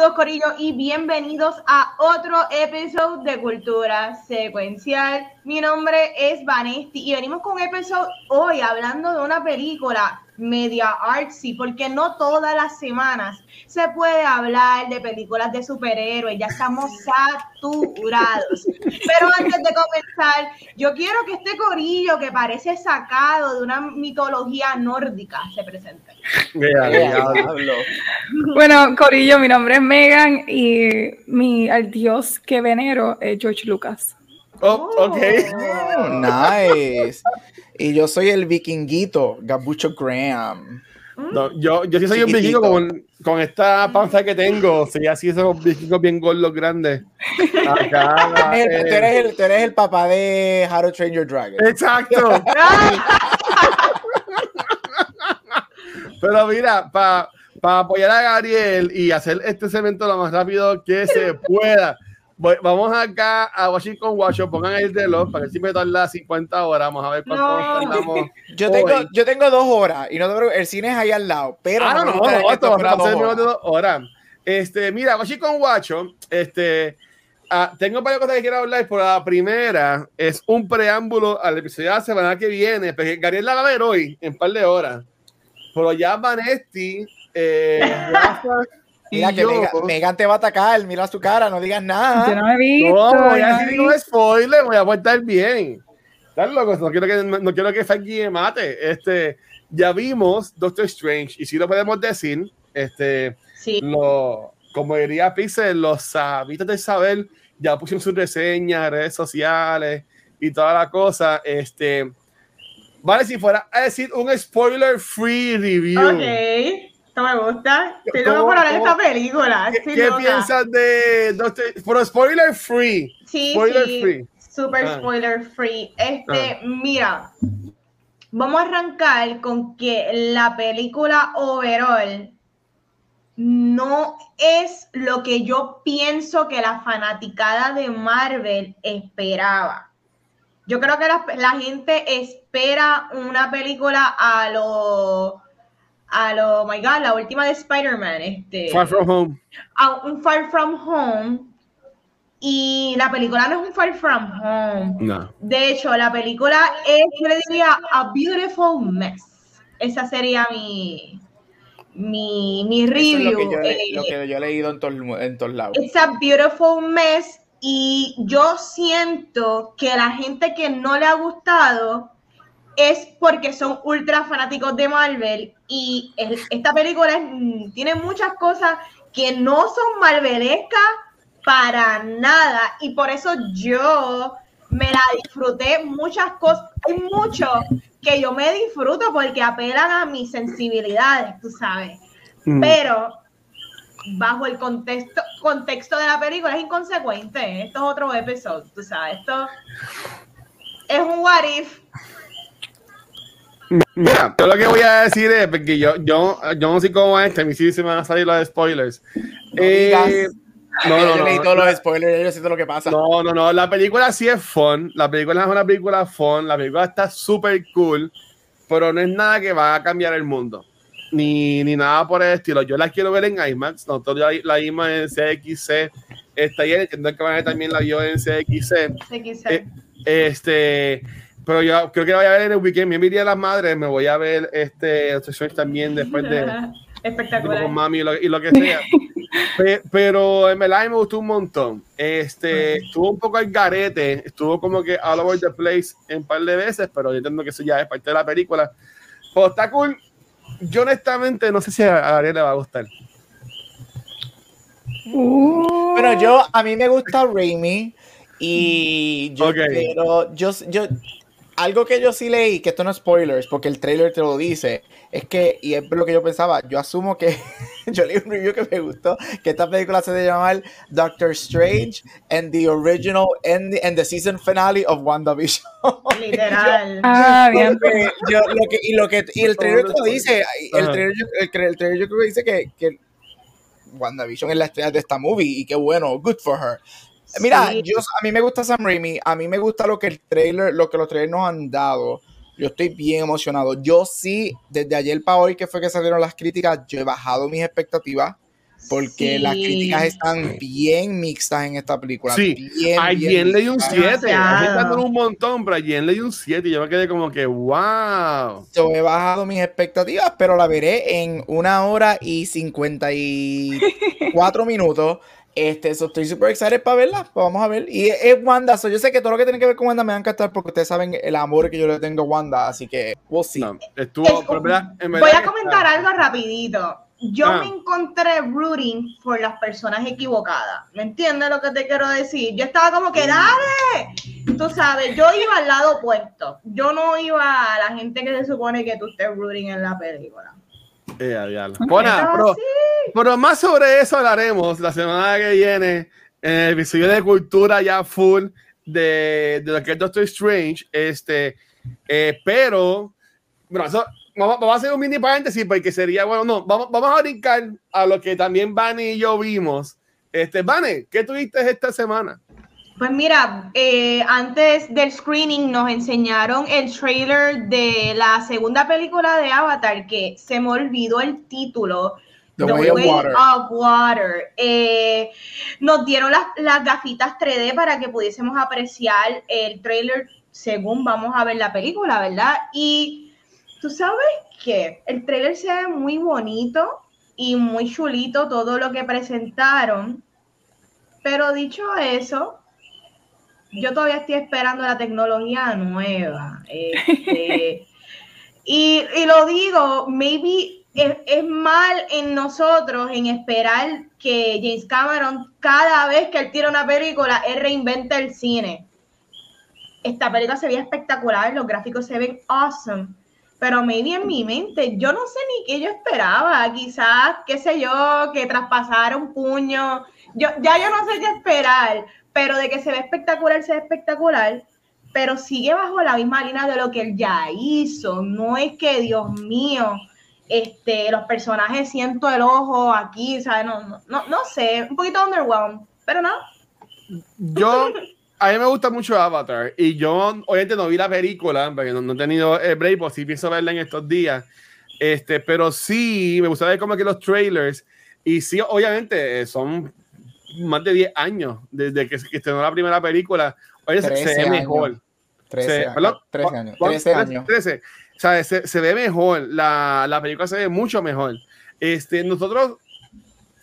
Saludos Corillo y bienvenidos a otro episodio de Cultura Secuencial. Mi nombre es Vanesti y venimos con un episodio hoy hablando de una película media artsy, porque no todas las semanas se puede hablar de películas de superhéroes, ya estamos saturados. Pero antes de comenzar, yo quiero que este corillo que parece sacado de una mitología nórdica se presente. bueno, corillo, mi nombre es Megan y mi, el dios que venero es George Lucas. Oh, ok. Oh, nice. Y yo soy el vikinguito, Gabucho Graham. No, yo, yo sí soy un vikingo con, con, esta panza que tengo. Sí, así esos vikingos bien gordos grandes. Acá, eh. tú, eres el, tú, eres el, papá de How to Train Your Dragon. Exacto. Pero mira, para pa apoyar a Gabriel y hacer este segmento lo más rápido que se pueda vamos acá a Washington Washington, pongan el reloj para que si me tarda 50 horas, vamos a ver cuánto no. tardamos. Yo tengo, yo tengo dos horas y no el cine es ahí al lado, pero ah, no, no, no, no esto va a ser de dos horas. Este, mira, Washington Washington, este, ah, tengo varias cosas que quiero hablar, por la primera es un preámbulo al episodio de la semana que viene, porque Gabriel la va a ver hoy, en un par de horas. Pero ya Vanesti, eh, Mira que Megan, te va a atacar, mira su cara, no digas nada. Yo no he visto. No, voy a decir un spoiler, voy a portar bien. Estás loco, no quiero que, no, quiero que me mate. Este, ya vimos Doctor Strange, y si lo podemos decir, este, sí. lo, como diría Pixel, los sabitos de saber ya pusieron sus reseñas, redes sociales y toda la cosa. Este, vale, si fuera a decir un spoiler free review. Okay me gusta. Estoy loco por de esta película. ¿Qué, ¿qué piensas de Doctor? Spoiler free. Sí, spoiler sí. Free. Super ah. spoiler free. Este, ah. mira, vamos a arrancar con que la película overall no es lo que yo pienso que la fanaticada de Marvel esperaba. Yo creo que la, la gente espera una película a lo a lo, oh my god, la última de Spider-Man, este, Far From Home. A un Far From Home. Y la película no es un Far From Home. No. De hecho, la película es, yo le diría, A Beautiful Mess. Esa sería mi, mi, mi review. Es lo, que yo, eh, lo que yo he leído en, to, en todos lados. It's a Beautiful Mess. Y yo siento que la gente que no le ha gustado es porque son ultra fanáticos de Marvel y esta película tiene muchas cosas que no son marvelescas para nada. Y por eso yo me la disfruté muchas cosas, hay mucho que yo me disfruto porque apelan a mis sensibilidades, tú sabes, mm. pero bajo el contexto, contexto de la película es inconsecuente, esto es otro episodio, tú sabes, esto es un what if Mira, yo lo que voy a decir es, porque yo, yo, yo no sé cómo es, que a mí sí se me van a salir los spoilers. No, eh, no, no, yo leí todos los spoilers, yo sé lo que pasa. No, no, no, la película sí es fun, la película es una película fun, la película está súper cool, pero no es nada que va a cambiar el mundo, ni, ni nada por el estilo. Yo la quiero ver en IMAX, nosotros la, la vimos en CXC, está ahí, entiendo que también la vio en CXC. CXC. Eh, este pero yo creo que voy a ver en el weekend. Mi día de las madres, me voy a ver este también después de. Espectacular. Con mami y lo, y lo que sea. pero en verdad me gustó un montón. Este, estuvo un poco al garete, estuvo como que all over the place un par de veces, pero yo entiendo que eso ya es parte de la película. Pero está cool. Yo honestamente no sé si a Gabriel le va a gustar. Uh. Bueno, yo, a mí me gusta Raimi y yo pero yo, yo, algo que yo sí leí, que esto no es spoilers, porque el trailer te lo dice, es que, y es lo que yo pensaba, yo asumo que yo leí un review que me gustó, que esta película se debe llamar Doctor Strange and the original and the, and the season finale of WandaVision. Literal. ah, bien. Yo, lo que, y lo que y el trailer lo dice, el trailer, el, el trailer yo creo que dice que, que WandaVision es la estrella de esta movie y qué bueno, good for her. Mira, yo, a mí me gusta Sam Raimi, a mí me gusta lo que el trailer, lo que los trailers nos han dado. Yo estoy bien emocionado. Yo sí, desde ayer para hoy que fue que salieron las críticas, yo he bajado mis expectativas porque las críticas están bien mixtas en esta película. Sí, bien, a Jen le dio un 7. Está un montón, pero a Jen le dio un 7 y yo me quedé como que, wow. Yo he bajado mis expectativas, pero la veré en una hora y 54 minutos. Este, estoy súper excited para verla. Pues vamos a ver. Y es, Wanda. yo sé que todo lo que tiene que ver con Wanda me va a encantar porque ustedes saben el amor que yo le tengo a Wanda. Así que we'll see. estuvo, voy a comentar algo rapidito. Yo ah. me encontré rooting por las personas equivocadas. ¿Me entiendes lo que te quiero decir? Yo estaba como que, dale. Tú sabes, yo iba al lado opuesto. Yo no iba a la gente que se supone que tú estés rooting en la película. Eh, bueno, pero, pero, más sobre eso hablaremos la semana que viene en el episodio de cultura ya full de, de lo que es Doctor Strange. Este, eh, pero, bueno, vamos, a hacer un mini paréntesis porque sería, bueno, no, vamos, vamos a brincar a lo que también Vani y yo vimos. Este, Vane, ¿qué tuviste esta semana? Pues mira, eh, antes del screening nos enseñaron el trailer de la segunda película de Avatar, que se me olvidó el título. The, Way, of Water. Eh, nos dieron las, las gafitas 3D para que pudiésemos apreciar el trailer según vamos a ver la película, ¿verdad? Y tú sabes que el trailer se ve muy bonito y muy chulito todo lo que presentaron. Pero dicho eso, yo todavía estoy esperando la tecnología nueva. Este, y, lo digo, maybe es, mal en nosotros en esperar que James Cameron, cada vez que él tira una película, él reinventa el cine. Esta película se ve espectacular, los gráficos se ven awesome, pero maybe en mi mente, yo no sé ni qué yo esperaba, quizás, qué sé yo, que traspasara un puño, yo, ya yo no sé qué esperar, pero de que se ve espectacular, se ve espectacular, pero sigue bajo la misma línea de lo que él ya hizo. No es que, Dios mío, este, los personajes siento el ojo aquí, ¿sabes? No, no, no, no sé, un poquito underwhelmed, pero no. Yo, a mí me gusta mucho Avatar y yo, obviamente, no vi la película, porque no, he tenido el break, pues sí pienso verla en estos días. Este, pero sí, me gusta ver como que los trailers. Y sí, obviamente, son más de 10 años desde que, se estrenó la primera película. Oye, se, ve mejor. 13, años. 13 años. 13 años. 13. Sea, se, se, ve mejor. La, la, película se ve mucho mejor. Este, nosotros,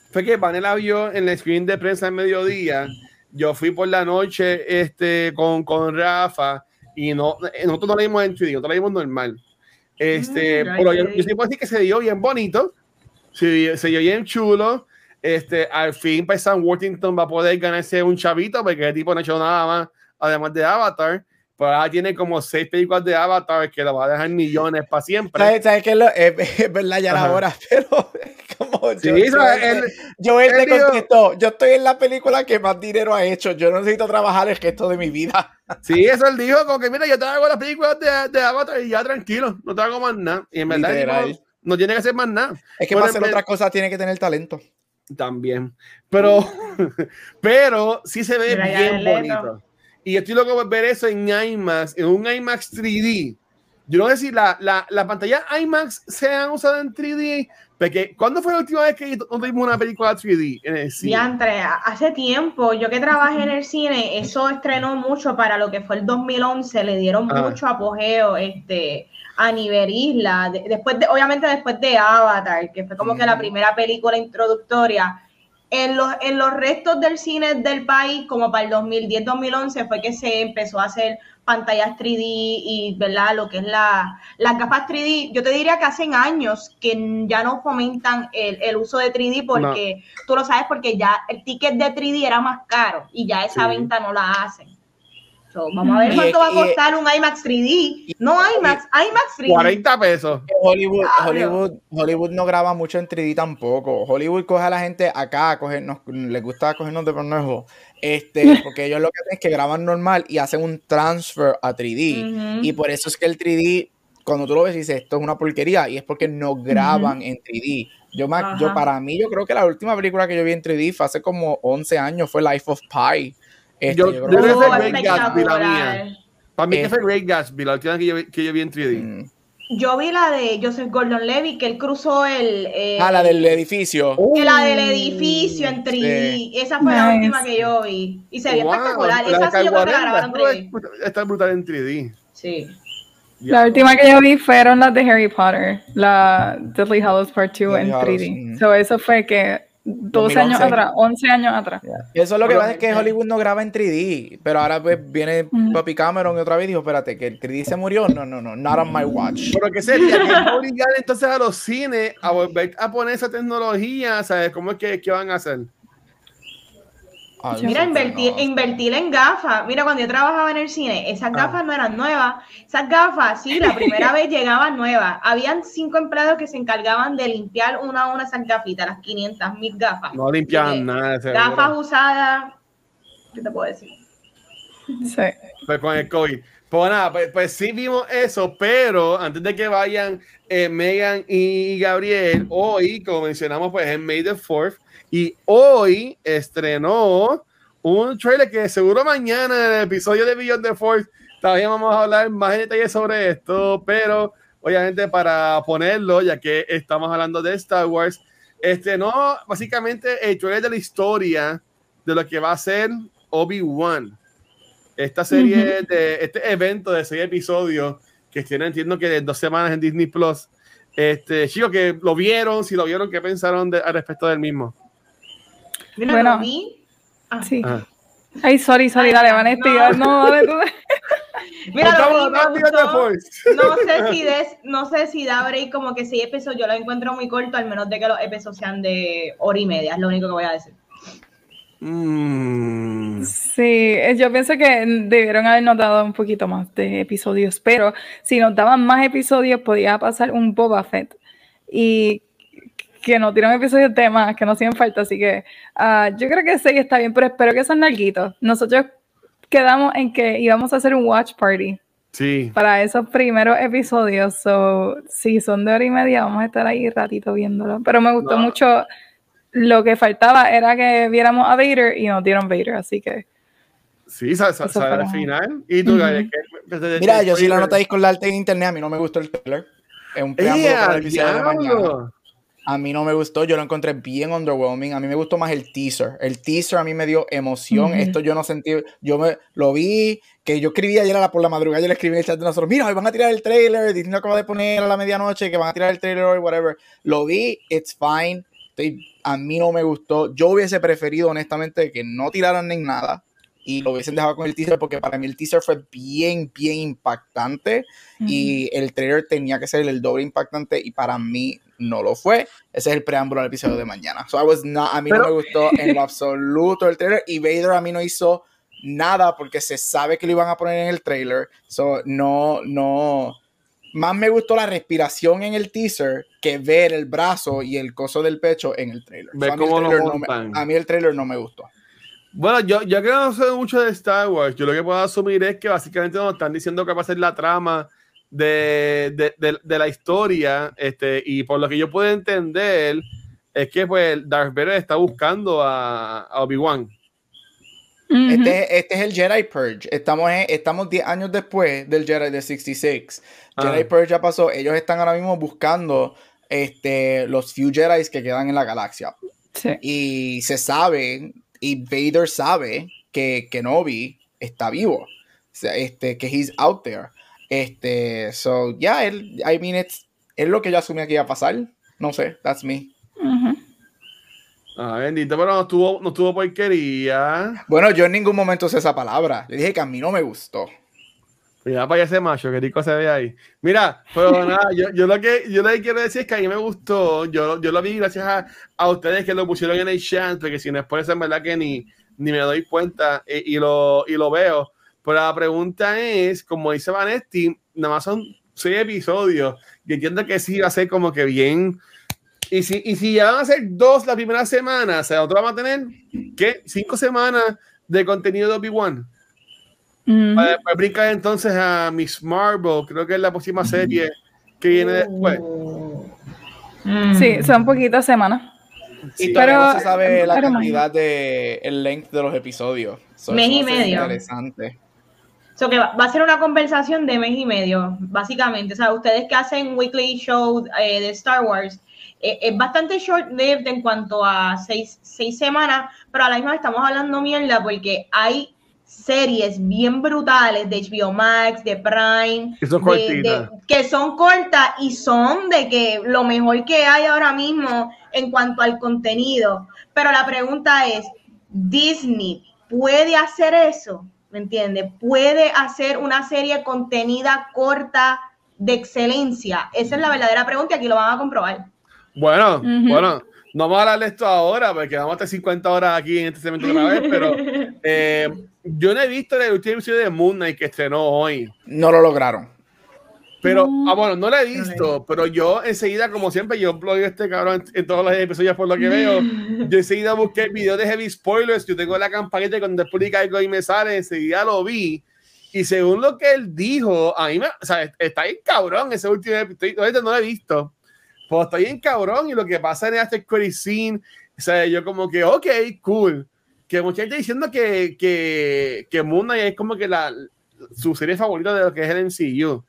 fue que Vanela vio en el screen de prensa en mediodía. Yo fui por la noche este, con, con Rafa y no, nosotros no la vimos en 3D, nosotros la vimos normal. Este, mm, pero yo, yo, sí puedo decir que se dio bien bonito, se, se dio bien chulo. Este, al fin, pues Sam Worthington va a poder ganarse un chavito porque el tipo no ha hecho nada más, además de Avatar. Pero ahora tiene como seis películas de Avatar que lo va a dejar millones para siempre. ¿Sabes, ¿sabes qué? Lo, es, verdad ya la hora, pero como sí, yo, eso, él, yo él te contestó, yo estoy en la película que más dinero ha hecho, yo no necesito trabajar el resto de mi vida. Sí, eso él dijo, como que mira, yo te hago las películas de, de, Avatar y ya tranquilo, no te hago más nada. Y en verdad no, no, tiene que hacer más nada. Es que para hacer otras cosas tiene que tener talento. También. Pero, pero sí se ve bien bonito. Y estoy loco por ver eso en IMAX, en un IMAX 3D. Yo no sé si la, la, la pantalla IMAX se han usado en 3D, porque ¿cuándo fue la última vez que vimos una película 3D en el cine? Diantre, hace tiempo, yo que trabajé en el cine, eso estrenó mucho para lo que fue el 2011, le dieron ah. mucho apogeo, este, a nivel isla, después de, obviamente después de Avatar, que fue como que la primera película introductoria, en los, en los restos del cine del país, como para el 2010-2011, fue que se empezó a hacer pantallas 3D y, ¿verdad? Lo que es la, las gafas 3D. Yo te diría que hacen años que ya no fomentan el, el uso de 3D porque tú lo sabes porque ya el ticket de 3D era más caro y ya esa venta no la hacen. So, vamos a ver Y cuánto es va a costar un IMAX 3D. No IMAX, IMAX 3D. 40 pesos. Hollywood. Hollywood, Hollywood no graba mucho en 3D tampoco. Hollywood coge a la gente acá, a cogernos, les gusta cogernos de conejo. Este, porque ellos lo que hacen es que graban normal y hacen un transfer a 3D. Ujú. Y por eso es que el 3D, cuando tú lo ves, dices, esto es una porquería. Y es porque no graban en 3D. Yo, me- yo, para mí, yo creo que la última película que yo vi en 3D fue hace como 11 años, fue Life of Pi. Este, Yo- yo creo Oh, que fue Great Gatsby, la mía. Para mí Eh. que fue Great Gatsby, la última que yo, vi- que yo vi en 3D. Mm. Yo vi la de Joseph Gordon Levy, que él cruzó el. eh, Ah, la del edificio. que la del edificio en 3D. Esa fue la Nice. última que yo vi. Y se vio Wow, espectacular. la Esa sí yo creo que la grabaron en Warren, 3D. Está brutal en 3D. Sí. La última que yo vi fueron las de Harry Potter, la Deathly Hallows Part 2 en Deathly Hallows, 3D. mm. So eso fue que 12 años 2011. atrás, 11 años atrás. Eso es lo que pasa es que Hollywood no graba en 3D, pero ahora pues viene Mm. Papi Cameron y otra vez dijo, espérate, que el 3D se murió. No, no, no, not on my watch. Pero que sería que obligar entonces a los cines a volver a poner esa tecnología, ¿sabes? ¿Cómo es que, que van a hacer? Ah, Mira, invertir, no. invertir en gafas. Mira, cuando yo trabajaba en el cine, esas gafas no eran nuevas. Esas gafas, sí, la primera vez llegaban nuevas. Habían cinco empleados que se encargaban de limpiar una a una esas gafitas, las 500 mil gafas. No limpiaban nada. seguro. Gafas usadas, ¿qué te puedo decir? Sí. Pues con el COVID. Pues nada, pues, pues sí vimos eso, pero antes de que vayan eh, Megan y Gabriel, hoy, como mencionamos, pues es May the 4th, y hoy estrenó un trailer que seguro mañana en el episodio de Beyond the Force todavía vamos a hablar más en detalle sobre esto, pero obviamente para ponerlo, ya que estamos hablando de Star Wars, estrenó básicamente el trailer de la historia de lo que va a ser Obi-Wan. Esta serie de este evento de seis episodios que tiene entiendo que de dos semanas en Disney Plus este chicos que lo vieron si lo vieron qué pensaron de- al respecto del mismo Mira, Bueno. lo vi. Ah, Sí. Ajá. Ay, sorry, sorry, Ay, dale, no. Vanessa. No, dale tú. Mira, lo vi. No sé si des- no sé si da break como que seis episodios, yo lo encuentro muy corto, al menos de que los episodios sean de hora y media, es lo único que voy a decir. Mm. Sí, eh, yo pienso que debieron haber notado un poquito más de episodios, pero si nos daban más episodios podía pasar un Boba Fett y que no tiran episodios de más, que no hacían falta, así que ah, yo creo que sí está bien, pero espero que sean larguitos. Nosotros quedamos en que íbamos a hacer un watch party sí para esos primeros episodios, so si son de hora y media vamos a estar ahí ratito viéndolo, pero me gustó No. mucho. Lo que faltaba era que viéramos a Vader y nos dieron Vader, así que sí sale al para- final y tú Ujú. Gabriel, ¿qué- qué- Mira, yo sí la qué- notáis con la arte en internet, a mí no me gustó el trailer. Es un preámbulo ¡Eh, para el al episodio de mañana. A mí no me gustó, yo lo encontré bien underwhelming. A mí me gustó más el teaser. El teaser a mí me dio emoción. Esto yo no sentí, yo me lo vi, que yo escribí ayer a la, por la madrugada, yo le escribí en el chat de nosotros, mira, hoy van a tirar el trailer, Disney lo acaba de poner a la medianoche, que van a tirar el trailer hoy, whatever. Lo vi, it's fine. Estoy- a mí no me gustó. Yo hubiese preferido, honestamente, que no tiraran ni nada y lo hubiesen dejado con el teaser, porque para mí el teaser fue bien, bien impactante y el trailer tenía que ser el doble impactante y para mí no lo fue. Ese es el preámbulo del episodio de mañana. So I was not- a mí no Pero- me gustó en lo absoluto el trailer y Vader a mí no hizo nada porque se sabe que lo iban a poner en el trailer. So no, no. Más me gustó la respiración en el teaser que ver el brazo y el coso del pecho en el trailer. So, a, mí el trailer no me, a mí el trailer no me gustó. Bueno, yo, yo que no sé mucho de Star Wars, yo lo que puedo asumir es que básicamente nos están diciendo que va a ser la trama de, de, de- de la historia, este, y por lo que yo puedo entender, es que pues Darth Vader está buscando a, a Obi-Wan. Este, este es el Jedi Purge. Estamos, en- estamos 10 años después del Jedi de 66. Ah. Jedi Purge ya pasó. Ellos están ahora mismo buscando este, los few Jedi que quedan en la galaxia. Sí. Y se sabe, y Vader sabe que Kenobi está vivo. O sea, este, que he's out there. Este, so, yeah, él, I mean, it's, es lo que yo asumía que iba a pasar. No sé, that's me. Ujú. Ah, bendito, pero no tuvo, no tuvo porquería. Bueno, yo en ningún momento usé esa palabra. Yo dije que a mí no me gustó. Mira para ese macho, qué rico se ve ahí. Mira, pero nada, yo, yo lo que yo lo que quiero decir es que a mí me gustó, yo, yo lo vi gracias a, a ustedes que lo pusieron en el chat, porque si no es por eso en verdad que ni, ni me doy cuenta y, y lo, y lo veo. Pero la pregunta es, como dice Vanetti, nada más son seis episodios. Y entiendo que sí va a ser como que bien. Y si, y si ya van a ser dos la primera semana, o sea, nosotros vamos a tener, ¿qué? Cinco semanas de contenido de Obi-Wan. Ujú. Para después brincar entonces a Miss Marvel, creo que es la próxima serie que viene después. Mm. Sí, son poquitas semanas. Y Sí. todavía Pero- no se sabe la pero cantidad de el length de los episodios. So, Mes y va a ser medio. Interesante. So que va, va a ser una conversación de mes y medio, básicamente. O sea, ustedes que hacen weekly show eh, de Star Wars, eh, es bastante short-lived en cuanto a seis, seis semanas, pero a la misma vez estamos hablando mierda porque hay series bien brutales de HBO Max, de Prime, Que son de- que son cortas y son de que lo mejor que hay ahora mismo en cuanto al contenido. Pero la pregunta es, ¿Disney puede hacer eso? ¿Me entiendes? ¿Puede hacer una serie contenida corta de excelencia? Esa es la verdadera pregunta y aquí lo van a comprobar. Bueno, bueno, no vamos a hablar de esto ahora porque vamos a estar 50 horas aquí en este segmento otra vez, pero eh, yo no he visto el último episodio de Moon Knight que estrenó hoy. No lo lograron. Pero, No. ah, bueno, no lo he visto, pero yo enseguida, como siempre, yo blog este cabrón en, en todos los episodios por lo que veo. Yo enseguida busqué el video de Heavy Spoilers. Yo tengo la campanita y cuando publica algo y me sale, enseguida lo vi. Y según lo que él dijo, a mí me, o sea, está bien cabrón ese último episodio. Ahorita no lo he visto, pero está bien cabrón. Y lo que pasa en este credit scene, o sea, yo como que, ok, cool. Que mucha gente diciendo que, que, que Moon Knight es como que la, su serie favorita de lo que es el MCU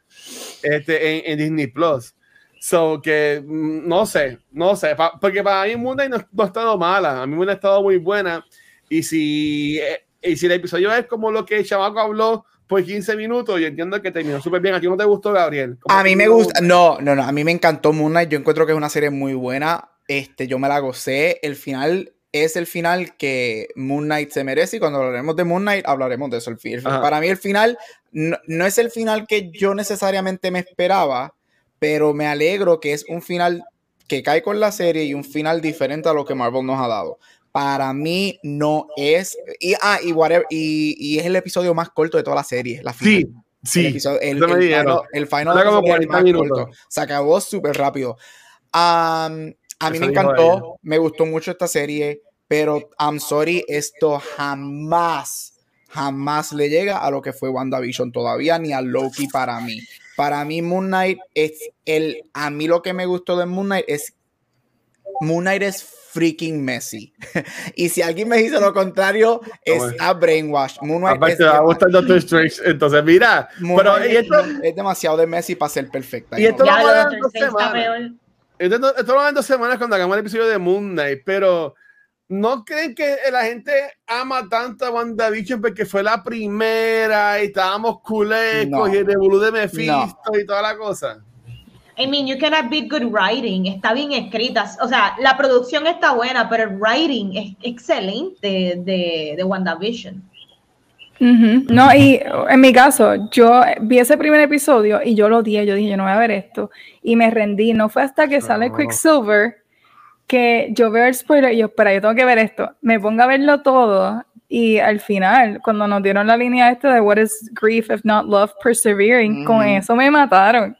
este, en, en Disney Plus. So que mm, no sé, no sé, pa- porque para mí Moon Knight no, no ha estado mala, a mí me ha estado muy buena. Y si, eh, y si el episodio es como lo que el chamaco habló por 15 minutos, yo entiendo que terminó súper bien. ¿A ti no te gustó, Gabriel? ¿Cómo A mí me gusta, no, no, no, a mí me encantó Moon Knight, yo encuentro que es una serie muy buena, este, yo me la gocé, el final es el final que Moon Knight se merece y cuando hablaremos de Moon Knight hablaremos de eso. El para mí el final no, no es el final que yo necesariamente me esperaba, pero me alegro que es un final que cae con la serie y un final diferente a lo que Marvel nos ha dado. Para mí no es, y, ah, y, whatever, y, y es el episodio más corto de toda la serie, la final. Sí, El sí. episodio- el, final, el final como episodio es el 40 más corto. Se acabó súper rápido. Am, a mí Eso me encantó, me gustó mucho esta serie, pero I'm sorry, esto jamás, jamás le llega a lo que fue WandaVision todavía, ni a Loki para mí. Para mí Moon Knight es el, a mí lo que me gustó de Moon Knight es, Moon Knight es freaking messy. y si alguien me dice lo contrario, está brainwash. Moon Knight Aparte, es va a gustar Doctor Strange. Entonces, mira, pero y esto, es demasiado de Messi para ser perfecta. Y esto lo a dos Strange está semanas. peor. Esto, no- esto lo van en dos semanas cuando hagamos el episodio de Moon Knight, pero ¿no creen que la gente ama tanto a WandaVision porque fue la primera y estábamos culecos No. y el revolú de Mephisto y toda la cosa? I mean, you cannot beat good writing. Está bien escrita. O sea, la producción está buena, pero el writing es excelente de, de WandaVision. No, y en mi caso, yo vi ese primer episodio y yo lo odié, yo dije, yo no voy a ver esto, y me rendí. No fue hasta que sale No. Quicksilver que yo veo el spoiler y yo, espera, yo tengo que ver esto. Me pongo a verlo todo y al final, cuando nos dieron la línea esta de What is grief if not love persevering, con eso me mataron.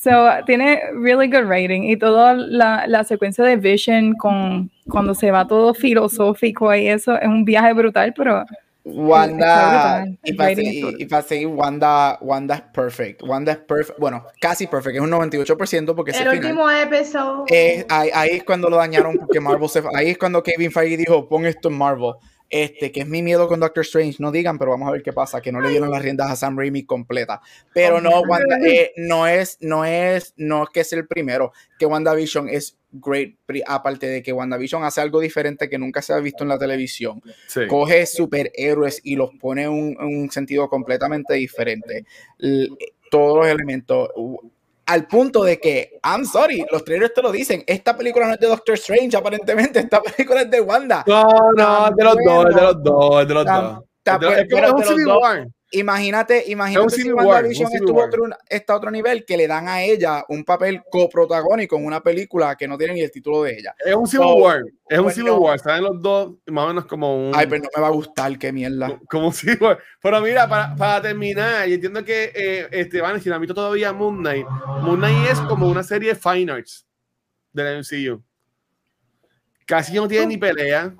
So, tiene really good rating y toda la, la secuencia de Vision con cuando se va todo filosófico y eso es un viaje brutal, pero Wanda, y para, es seguir, y para seguir, Wanda, Wanda es perfect. Wanda es perfect. Bueno, casi perfect, es un 98% porque El final. último episodio. Eh, ahí, ahí es cuando lo dañaron porque Marvel se ahí es cuando Kevin Feige dijo pon esto en Marvel este que es mi miedo con Doctor Strange no digan pero vamos a ver qué pasa que no le dieron las riendas a Sam Raimi completa pero no Wanda, eh, no es no es no es que es el primero que WandaVision es great aparte de que WandaVision hace algo diferente que nunca se ha visto en la televisión Sí. coge superhéroes y los pone en un, en un sentido completamente diferente. L- todos los elementos. Al punto de que, I'm sorry, los trailers te lo dicen. Esta película no es de Doctor Strange, aparentemente. Esta película es de Wanda. No, no, es de los dos, es de los dos, es de los dos. Es como un Civil War. Imagínate, imagínate si WandaVision estuvo otro, está a otro nivel que le dan a ella un papel coprotagónico en una película que no tiene ni el título de ella. Es un Civil War, es un Civil War, saben los dos más o menos como un... Ay, pero no me va a gustar, qué mierda. Como un Civil War. Pero mira, para, para terminar, y entiendo que eh, Esteban, si no visto todavía Moon Knight, Moon Knight es como una serie de fine arts del MCU. Casi no tiene ni pelea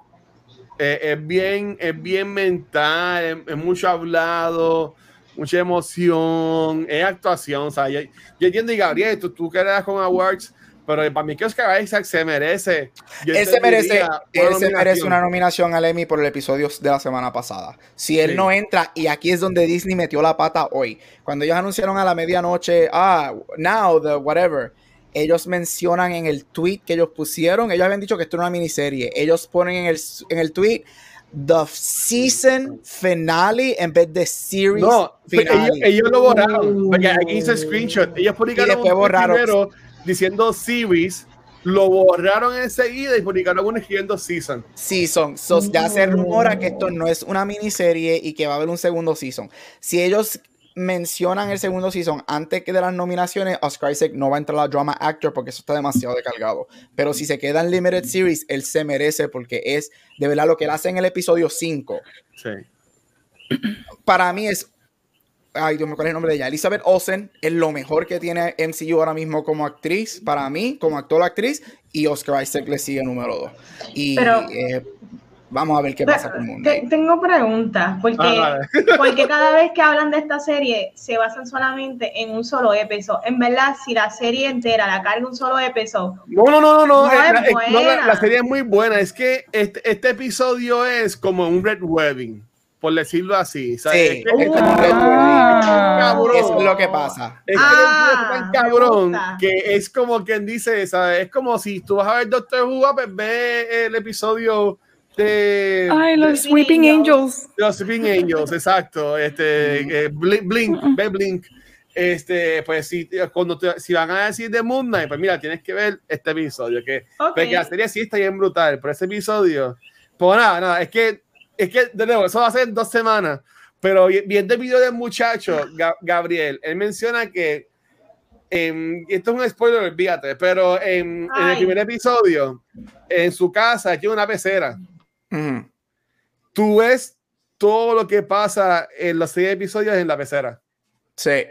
eh, es, bien, es bien mental, es, mucho hablado, mucha emoción, es actuación. O sea, yo, entiendo, y Gabriel, tú, tú quedas con Awards, pero para mí que Oscar Isaac se merece. Él se merece, él se merece una nominación al Emmy por el episodio de la semana pasada. Si él no entra, y aquí es donde Disney metió la pata hoy. Cuando ellos anunciaron a la medianoche, ah, now, the whatever ellos mencionan en el tweet que ellos pusieron, ellos habían dicho que esto era una miniserie, ellos ponen en el, en el tweet the season finale en vez de series no, finale. Ellos, lo borraron, porque aquí hice screenshot, ellos publicaron un primero diciendo series, lo borraron enseguida y publicaron uno escribiendo season. Season. So, ya se rumora que esto no es una miniserie y que va a haber un segundo season. Si ellos mencionan el segundo season antes que de las nominaciones, Oscar Isaac no va a entrar a drama actor porque eso está demasiado descargado. Pero si se queda en Limited Series, él se merece porque es de verdad lo que él hace en el episodio 5. Sí. Para mí es. Ay, Dios me acuerdo el nombre de ella. Elizabeth Olsen es lo mejor que tiene MCU ahora mismo como actriz. Para mí, como actor actriz. Y Oscar Isaac le sigue número 2. Y. Eh, Vamos a ver qué pasa con Moon Tengo preguntas, porque, ah, porque cada vez que hablan de esta serie se basan solamente en un solo episodio. En verdad, si la serie entera la carga un solo episodio. No, no, no, no, no. Eh, la, la, serie es muy buena. Es que este, este episodio es como un Red Wedding por decirlo así. ¿sabes? Sí, es, cabrón. es lo que pasa. Es, ah, tan cabrón que es como quien dice, ¿sabes? Es como si tú vas a ver Doctor Who, pues ve el episodio este, Ay, los Sweeping Angels. Los Sweeping Angels, exacto. Este, eh, Blink, Blink, Blink. Este, pues si, cuando si van a decir de Moon Knight, pues mira, tienes que ver este episodio, que, porque la serie sí está bien brutal, pero ese episodio, pues nada, nada, es que, es que, de nuevo, eso va a ser dos semanas, pero viendo el video del muchacho, Gabriel, él menciona que, esto es un spoiler, olvídate, pero en, en, el primer episodio, en su casa, tiene una pecera. Tú ves todo lo que pasa en los seis episodios en la pecera. Sí.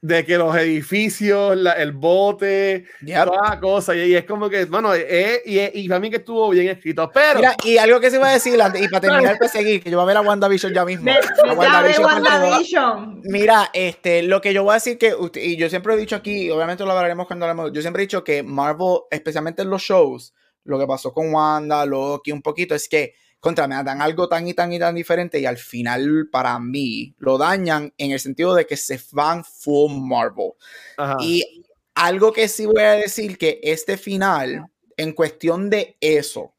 De que los edificios, el bote, toda la cosa. Y, es como que, bueno, eh, y, y, para mí que estuvo bien escrito. Pero. Mira, y algo que se iba a decir, y para terminar de seguir, que yo voy a ver a WandaVision ya mismo. WandaVision Mira, este, lo que yo voy a decir que, y yo siempre he dicho aquí, obviamente lo hablaremos cuando hablemos, yo siempre he dicho que Marvel, especialmente en los shows, lo que pasó con Wanda, Loki, un poquito, es que contra me dan algo tan y tan y tan diferente y al final para mí lo dañan en el sentido de que se van full Marvel. Y algo que sí voy a decir que este final, en cuestión de eso,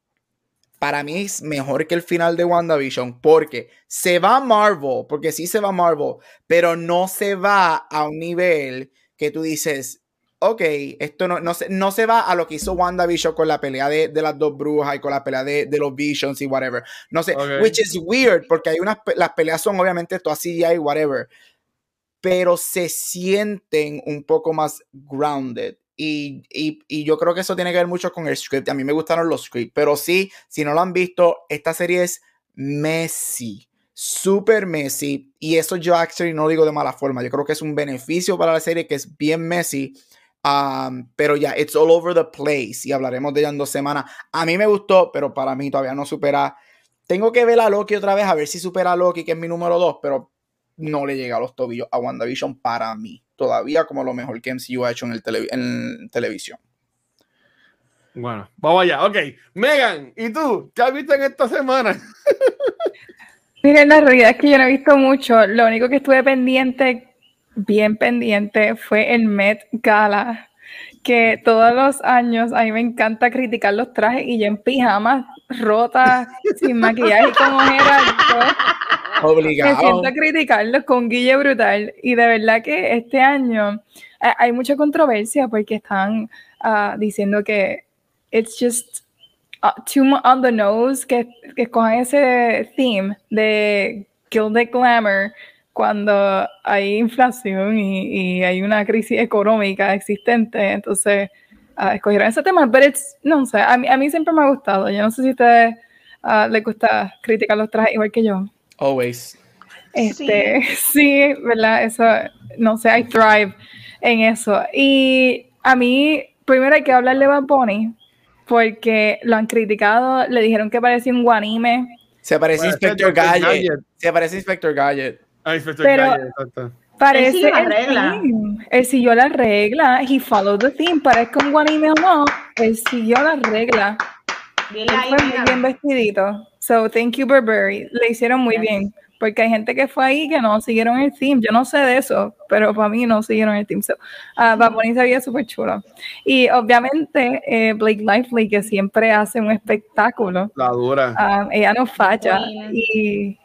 para mí es mejor que el final de WandaVision porque se va Marvel, porque sí se va Marvel, pero no se va a un nivel que tú dices, ok, esto no, no, se, no se va a lo que hizo WandaVision con la pelea de, de las dos brujas y con la pelea de, de, los Visions y whatever. No sé, which is weird, porque hay unas, las peleas son obviamente todas y whatever, pero se sienten un poco más grounded. Y, y, y, yo creo que eso tiene que ver mucho con el script. A mí me gustaron los scripts, pero sí, si no lo han visto, esta serie es messy super messy y eso yo actually no digo de mala forma yo creo que es un beneficio para la serie que es bien messy Um, pero ya, it's all over the place y hablaremos de ella en dos semanas. A mí me gustó, pero para mí todavía no supera. Tengo que ver a Loki otra vez a ver si supera a Loki, que es mi número dos, pero no le llega a los tobillos a WandaVision para mí. Todavía como lo mejor que MCU ha hecho en, el en televisión. Bueno, vamos allá. Ok, Megan, ¿y tú? ¿Qué has visto en esta semana? Miren, la realidad es que yo no he visto mucho. Lo único que estuve pendiente bien pendiente fue el Met Gala, que todos los años a mí me encanta criticar los trajes y yo en pijamas rotas, sin maquillaje como era. Obligado. Me siento a criticarlos con Guille Brutal y de verdad que este año eh, hay mucha controversia porque están ah, diciendo que it's just uh, too on the nose que, que ese theme de the glamour cuando hay inflación y, y hay una crisis económica existente. Entonces, uh, escogieron ese tema, pero no sé, a mí, a mí siempre me ha gustado. Yo no sé si a ustedes uh, les gusta criticar los trajes igual que yo. Always. Este, sí. sí, ¿verdad? Eso, no sé, I thrive en eso. Y a mí, primero hay que hablar de Bad Bunny, porque lo han criticado, le dijeron que parecía un guanime. Se parece Inspector Gadget. Gadget. Se parece Inspector Gadget. Ah, Inspector Pero. Parece él siguió la regla. Él siguió la regla. He followed the theme. Parezca un guanime o no, él siguió la regla. Bien, él fue muy bien vestidito. So, thank you, Burberry. Le hicieron muy bien. Porque hay gente que fue ahí que no siguieron el theme. Yo no sé de eso, pero para mí no siguieron el theme. So, uh, Bad Bunny se veía súper chulo. Y obviamente eh, Blake Lively, que siempre hace un espectáculo. La dura. Uh, ella no falla. Y,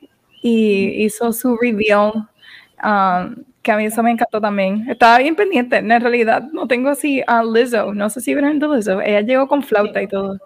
y hizo su reveal Um, que a mí eso me encantó también. Estaba bien pendiente. En realidad no tengo así a Lizzo. No sé si vieron de Lizzo. Ella llegó con flauta y todo.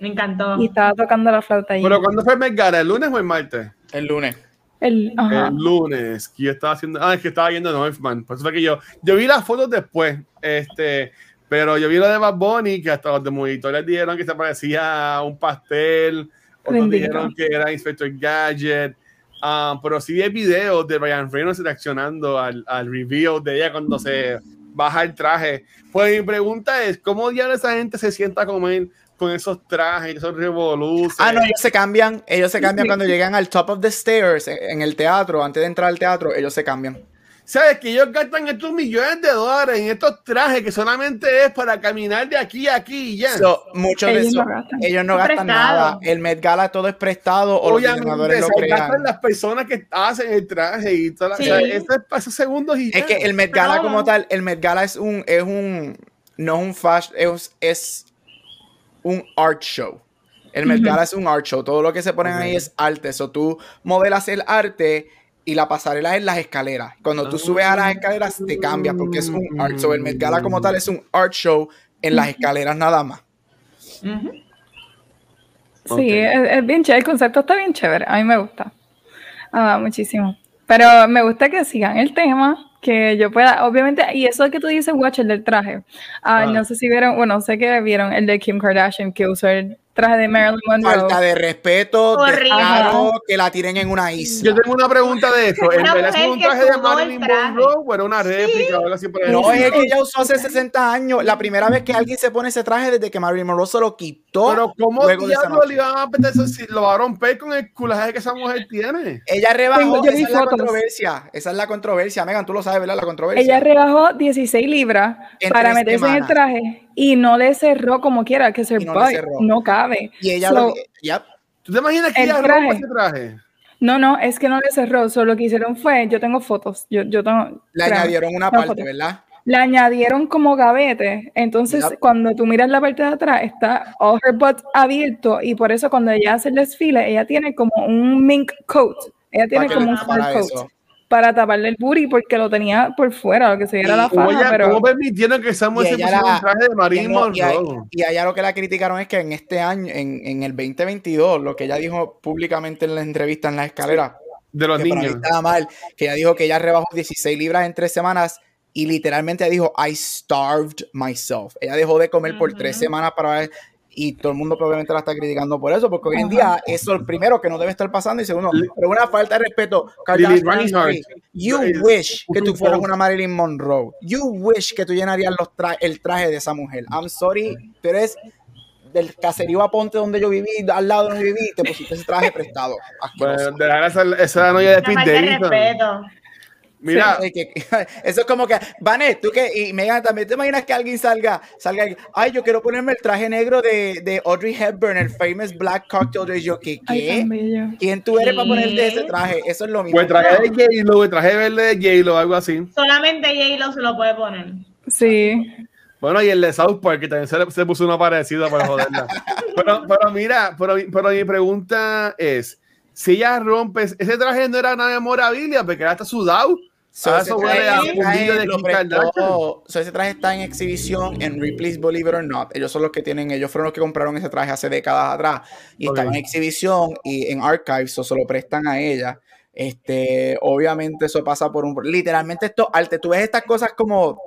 Me encantó. Y estaba tocando la flauta ahí. ¿Pero cuándo fue el ¿El lunes o el martes? El lunes. El, el, lunes, que yo estaba haciendo, ah, es que estaba viendo Northman, por eso fue que yo, yo vi las fotos después, este, pero yo vi lo de Bad Bunny, que hasta los de monitores dijeron que se parecía a un pastel, otros dijeron que era Inspector Gadget, Ah, pero sí hay videos de Ryan Reynolds reaccionando al, al review de ella cuando se baja el traje. Pues mi pregunta es, ¿cómo ya esa gente se sienta con él con esos trajes, esos revoluciones? Ah, no, ellos se cambian, ellos se cambian cuando llegan al top of the stairs en el teatro, antes de entrar al teatro, ellos se cambian. ¿Sabes que ellos gastan estos millones de dólares en estos trajes que solamente es para caminar de aquí a aquí y ya? muchos de esos, ellos no gastan nada. El Met Gala todo es prestado o Obviamente, los lo gastan las personas que hacen el traje y todo. Sí. esos segundos y Es que el Met Gala como tal, el Met Gala es un, es un, no es un fashion, es, es un art show. El Met Gala es un art show. Todo lo que se ponen ahí es arte. Eso tú modelas el arte y la pasarela es las escaleras. Cuando tú subes a las escaleras te cambia porque es un art show. El Met Gala como tal es un art show en las escaleras nada más. Sí, es, bien chévere. El concepto está bien chévere. A mí me gusta. Ah, muchísimo. Pero me gusta que sigan el tema, que yo pueda, obviamente, y eso que tú dices, watch el del traje. Ah, no sé si vieron, bueno, sé que vieron el de Kim Kardashian que usó el traje de Marilyn Monroe. Falta de respeto, claro, que la tiren en una isla. Yo tengo una pregunta de eso. ¿En verdad es un traje de Marilyn Monroe o era una réplica o algo así por No, es que ella usó hace 60 años. La primera vez que alguien se pone ese traje desde que Marilyn Monroe se lo quitó. Pero ¿cómo diablos le iban a meter eso si lo va a romper con el culaje que esa mujer tiene? Ella rebajó, esa es la controversia. Esa es la controversia. Megan, tú lo sabes, ¿verdad? La controversia. Ella rebajó 16 libras para meterse en el traje y no le cerró como quiera, que se no, no, cabe. Y ella lo, ¿Tú te imaginas que ella traje, ese traje? No, no, es que no le cerró, solo lo que hicieron fue, yo tengo fotos, yo, yo tengo... Le añadieron una parte, ¿verdad? Le añadieron como gavete, entonces cuando tú miras la parte de atrás está all her butt abierto y por eso cuando ella hace el desfile, ella tiene como un mink coat, ella tiene como un fur coat para taparle el booty porque lo tenía por fuera, lo que se viera la faja. pero... ¿Cómo permitieron que Samuel se pusiera un traje de Marín y, allá lo que la criticaron es que en este año, en, en, el 2022, lo que ella dijo públicamente en la entrevista en la escalera, de los niños. Estaba mal, que ella dijo que ella rebajó 16 libras en tres semanas y literalmente ella dijo, I starved myself. Ella dejó de comer por tres semanas para ver y todo el mundo probablemente la está criticando por eso, porque hoy en día eso es el primero que no debe estar pasando y segundo, pero una falta de respeto. You wish que tú fueras una Marilyn Monroe. You wish que tú llenarías los el traje de esa mujer. I'm sorry, pero es del caserío a Ponte donde yo viví, al lado donde viví, te pusiste ese traje prestado. Bueno, dejar esa, esa noche de Pete. Mira, eso es como que, Vanet, tú que, y Megan también, ¿te imaginas que alguien salga, salga, ay, yo quiero ponerme el traje negro de, de Audrey Hepburn, el famous Black Cocktail de yo, ¿qué? qué? ¿Quién tú eres para ponerte ese traje? Eso es lo mismo. Pues el traje de J-Lo, el traje verde de J-Lo, algo así. Solamente J-Lo se lo puede poner. Sí. Bueno, y el de South Park, que también se, se puso una parecida para joderla. pero, pero mira, pero, pero mi pregunta es, si ella rompe, ese traje no era una memorabilia, porque era hasta sudado So, ah, ese, traje, ese traje está en exhibición en Ripley's Believe It or Not. Ellos son los que tienen, ellos fueron los que compraron ese traje hace décadas atrás. Y estaba en exhibición y en archives, o se lo prestan a ella. Este, obviamente eso pasa por un... Literalmente esto, arte, tú ves estas cosas como...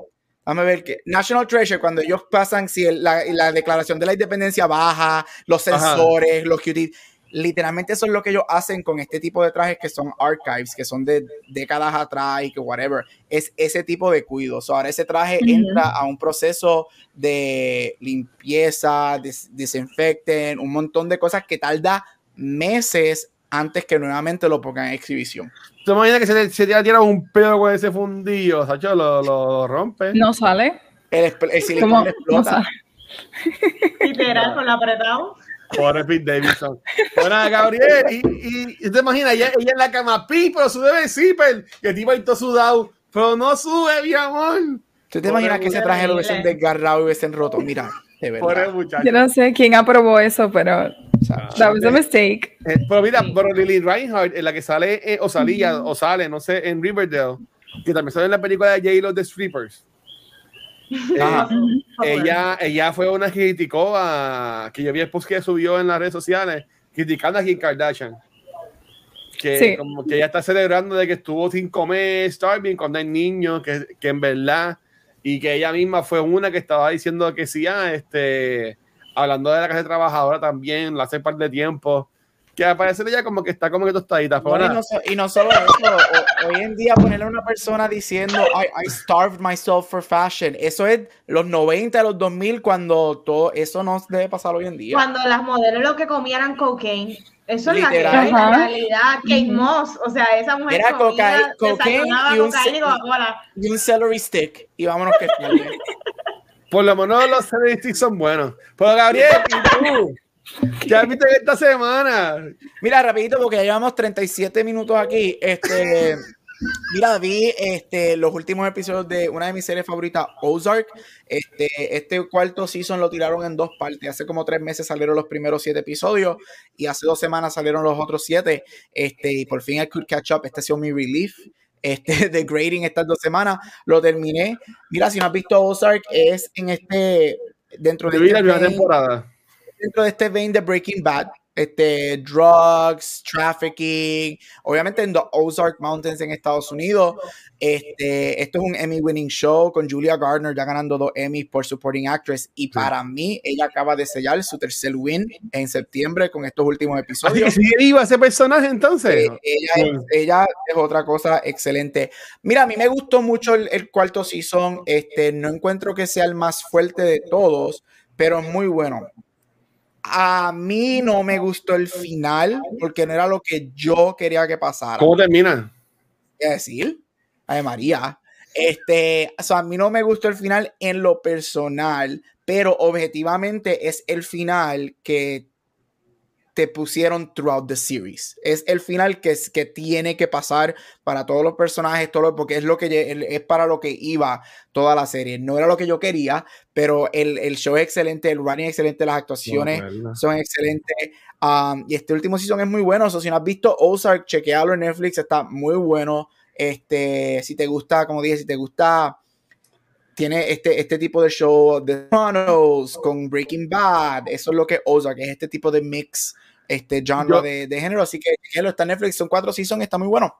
Vamos a ver que National Treasure, cuando ellos pasan, si la, la, declaración de la independencia baja, los sensores, los QT, literalmente eso es lo que ellos hacen con este tipo de trajes que son archives, que son de décadas atrás y que whatever, es ese tipo de cuidados. ahora ese traje entra a un proceso de limpieza, desinfecten, un montón de cosas que tarda meses antes que nuevamente lo pongan en exhibición. ¿Tú imaginas que se, se te tira un pedo con ese fundillo? Sacho, lo, lo, rompe. No sale. El, el silicón explota. Literal, con la apretado. Pobre Pete Davidson. Bueno, Gabriel, y, y, te imaginas, ella, ella, en la cama, pi, pero sube el zipper, que el tipo ahí todo sudado, pero no sube, mi amor. ¿Tú te imaginas que ese traje lo hubiesen desgarrado y hubiesen roto? Mira, de verdad. Yo no sé quién aprobó eso, pero that was a mistake. Eh, pero mira, pero Lily Reinhardt, en la que sale, eh, o salía, o sale, no sé, en Riverdale, que también sale en la película de J-Lo The Strippers eh, ella, ella fue una que criticó a que yo vi el post que subió en las redes sociales criticando a Kim Kardashian. Que como que ella está celebrando de que estuvo sin comer Starving cuando hay niños, que, que en verdad, y que ella misma fue una que estaba diciendo que sí, ah, este, hablando de la clase trabajadora también, hace par de tiempo, que aparece ella como que está como que tostadita. No, y, no, y, no, solo eso, hoy en día ponerle a una persona diciendo I, I, starved myself for fashion, eso es los 90, los 2000, cuando todo eso no debe pasar hoy en día. Cuando las modelos lo que comían eran cocaine. Eso es la, realidad. Kate Moss, o sea, esa mujer Era comía, cocaine y un, y, y un celery stick. Y vámonos que Por lo menos los celery sticks son buenos. Pero Gabriel, ¿y tú? ¿Qué has visto esta semana? Mira, rapidito, porque ya llevamos 37 minutos aquí. Este, mira, vi este, los últimos episodios de una de mis series favoritas, Ozark. Este, este cuarto season lo tiraron en dos partes. Hace como tres meses salieron los primeros siete episodios y hace dos semanas salieron los otros siete. Este, y por fin I could catch up. Este ha sido mi relief. Este, de grading estas dos semanas. Lo terminé. Mira, si no has visto Ozark, es en este. Dentro de. Este la temporada dentro de este vein de Breaking Bad, este, drugs, trafficking, obviamente en The Ozark Mountains en Estados Unidos. Este, esto es un Emmy winning show con Julia Gardner ya ganando dos Emmys por Supporting Actress y para mí ella acaba de sellar su tercer win en septiembre con estos últimos episodios. Así que iba ese personaje entonces. Eh, ella, es, otra cosa excelente. Mira, a mí me gustó mucho el, el cuarto season, este, no encuentro que sea el más fuerte de todos, pero es muy bueno. A mí no me gustó el final porque no era lo que yo quería que pasara. ¿Cómo termina? ¿Qué decir? Ay, María. Este, o sea, a mí no me gustó el final en lo personal, pero objetivamente es el final que te pusieron throughout the series. Es el final que, es, que tiene que pasar para todos los personajes, todo porque es lo que es para lo que iba toda la serie. No era lo que yo quería, pero el, el show es excelente, el running es excelente, las actuaciones son excelentes. Um, y este último season es muy bueno. si no has visto Ozark, chequealo en Netflix, está muy bueno. Este, si te gusta, como dije, si te gusta tiene este, este tipo de show de Sopranos con Breaking Bad. Eso es lo que Ozark es este tipo de mix, este genre de, género. Así que lo está en Netflix, son cuatro seasons, está muy bueno.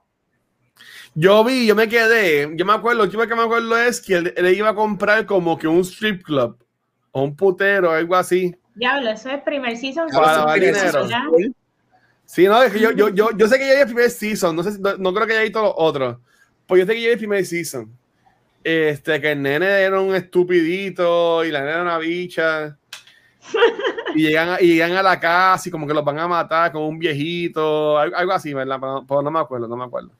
Yo vi, yo me quedé, yo me acuerdo, lo último que me acuerdo es que él, iba a comprar como que un strip club o un putero, algo así. Diablo, eso es primer season. Para dinero. Sí, no, es que yo, yo, yo, yo sé que ya hay el primer season, no, sé, no, no creo que haya visto los otros, pues yo sé que ya hay el primer season este, que el nene era un estupidito y la nena era una bicha. y, llegan a, y llegan a la casa y como que los van a matar con un viejito, algo, así, ¿verdad? Pero, no me acuerdo, no me acuerdo.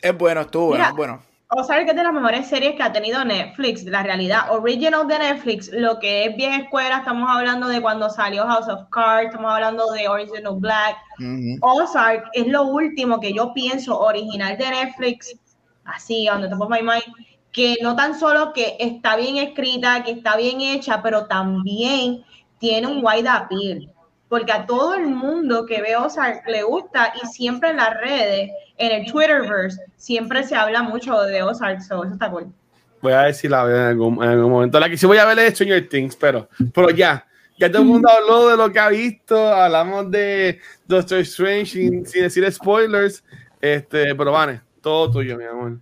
Es bueno, estuvo bueno, bueno. O sea, que es de las mejores series que ha tenido Netflix, la realidad. Original de Netflix, lo que es vieja escuela, estamos hablando de cuando salió House of Cards, estamos hablando de Original Black. Ozark es lo último que yo pienso original de Netflix, así, donde te my mind que no tan solo que está bien escrita, que está bien hecha, pero también tiene un wide appeal, porque a todo el mundo que ve Ozark le gusta y siempre en las redes, en el Twitterverse, siempre se habla mucho de Ozark, so eso está cool. Voy a ver si la veo en algún, en algún momento. La que sí voy a ver es Stranger Things, pero, pero ya, ya todo el mundo habló de lo que ha visto, hablamos de Doctor Strange sin, sin decir spoilers. Este, pero Vane, todo tuyo, mi amor.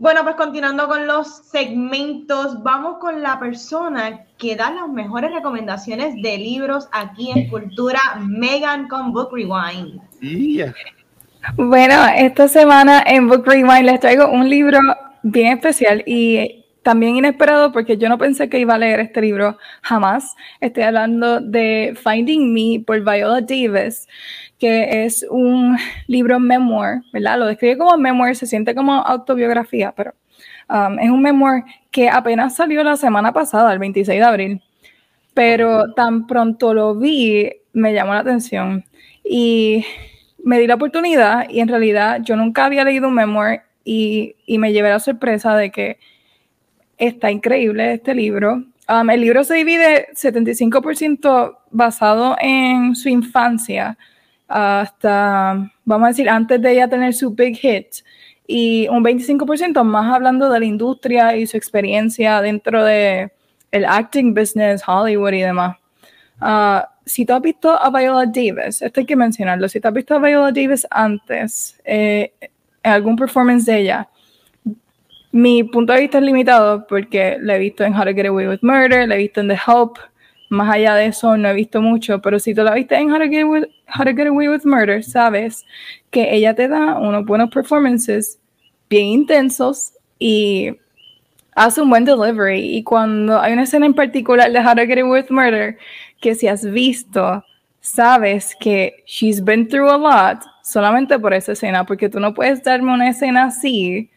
Bueno, pues continuando con los segmentos, vamos con la persona que da las mejores recomendaciones de libros aquí en Cultura, Megan con Book Rewind. Bueno, esta semana en Book Rewind les traigo un libro bien especial y también inesperado porque yo no pensé que iba a leer este libro jamás. Estoy hablando de Finding Me por Viola Davis, que es un libro memoir, ¿verdad? Lo describe como memoir, se siente como autobiografía, pero um, es un memoir que apenas salió la semana pasada, el 26 de abril, pero tan pronto lo vi, me llamó la atención y me di la oportunidad y en realidad yo nunca había leído un memoir y, y me llevé la sorpresa de que está increíble este libro. Um, el libro se divide 75% basado en su infancia, hasta, vamos a decir, antes de ella tener su big hit, y un 25% más hablando de la industria y su experiencia dentro de el acting business, Hollywood y demás. Uh, si tú has visto a Viola Davis, esto hay que mencionarlo, si tú has visto a Viola Davis antes, eh, en algún performance de ella, mi punto de vista es limitado porque la he visto en How to Get Away with Murder, la he visto en The Help. Más allá de eso, no he visto mucho, pero si tú la viste en How to Get How to Get Away with Murder, sabes que ella te da unos buenos performances bien intensos y hace un buen delivery. Y cuando hay una escena en particular de How to Get Away with Murder que si has visto, sabes que she's been through a lot solamente por esa escena, porque tú no puedes darme una escena así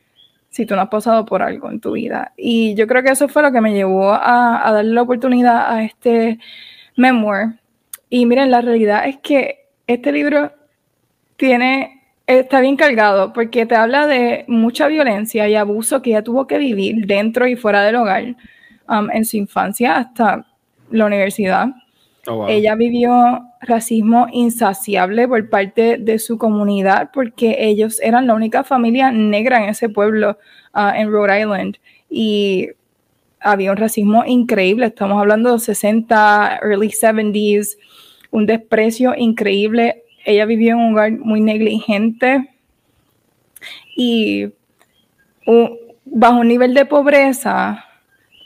si tú no has pasado por algo en tu vida. Y yo creo que eso fue lo que me llevó a, darle la oportunidad a este memoir. Y miren, la realidad es que este libro tiene, está bien cargado porque te habla de mucha violencia y abuso que ella tuvo que vivir dentro y fuera del hogar um, en su infancia hasta la universidad. Oh, ella vivió racismo insaciable por parte de su comunidad porque ellos eran la única familia negra en ese pueblo ah, en Rhode Island y había un racismo increíble, estamos hablando de 60, early 70s, un desprecio increíble. Ella vivió en un lugar muy negligente y bajo un nivel de pobreza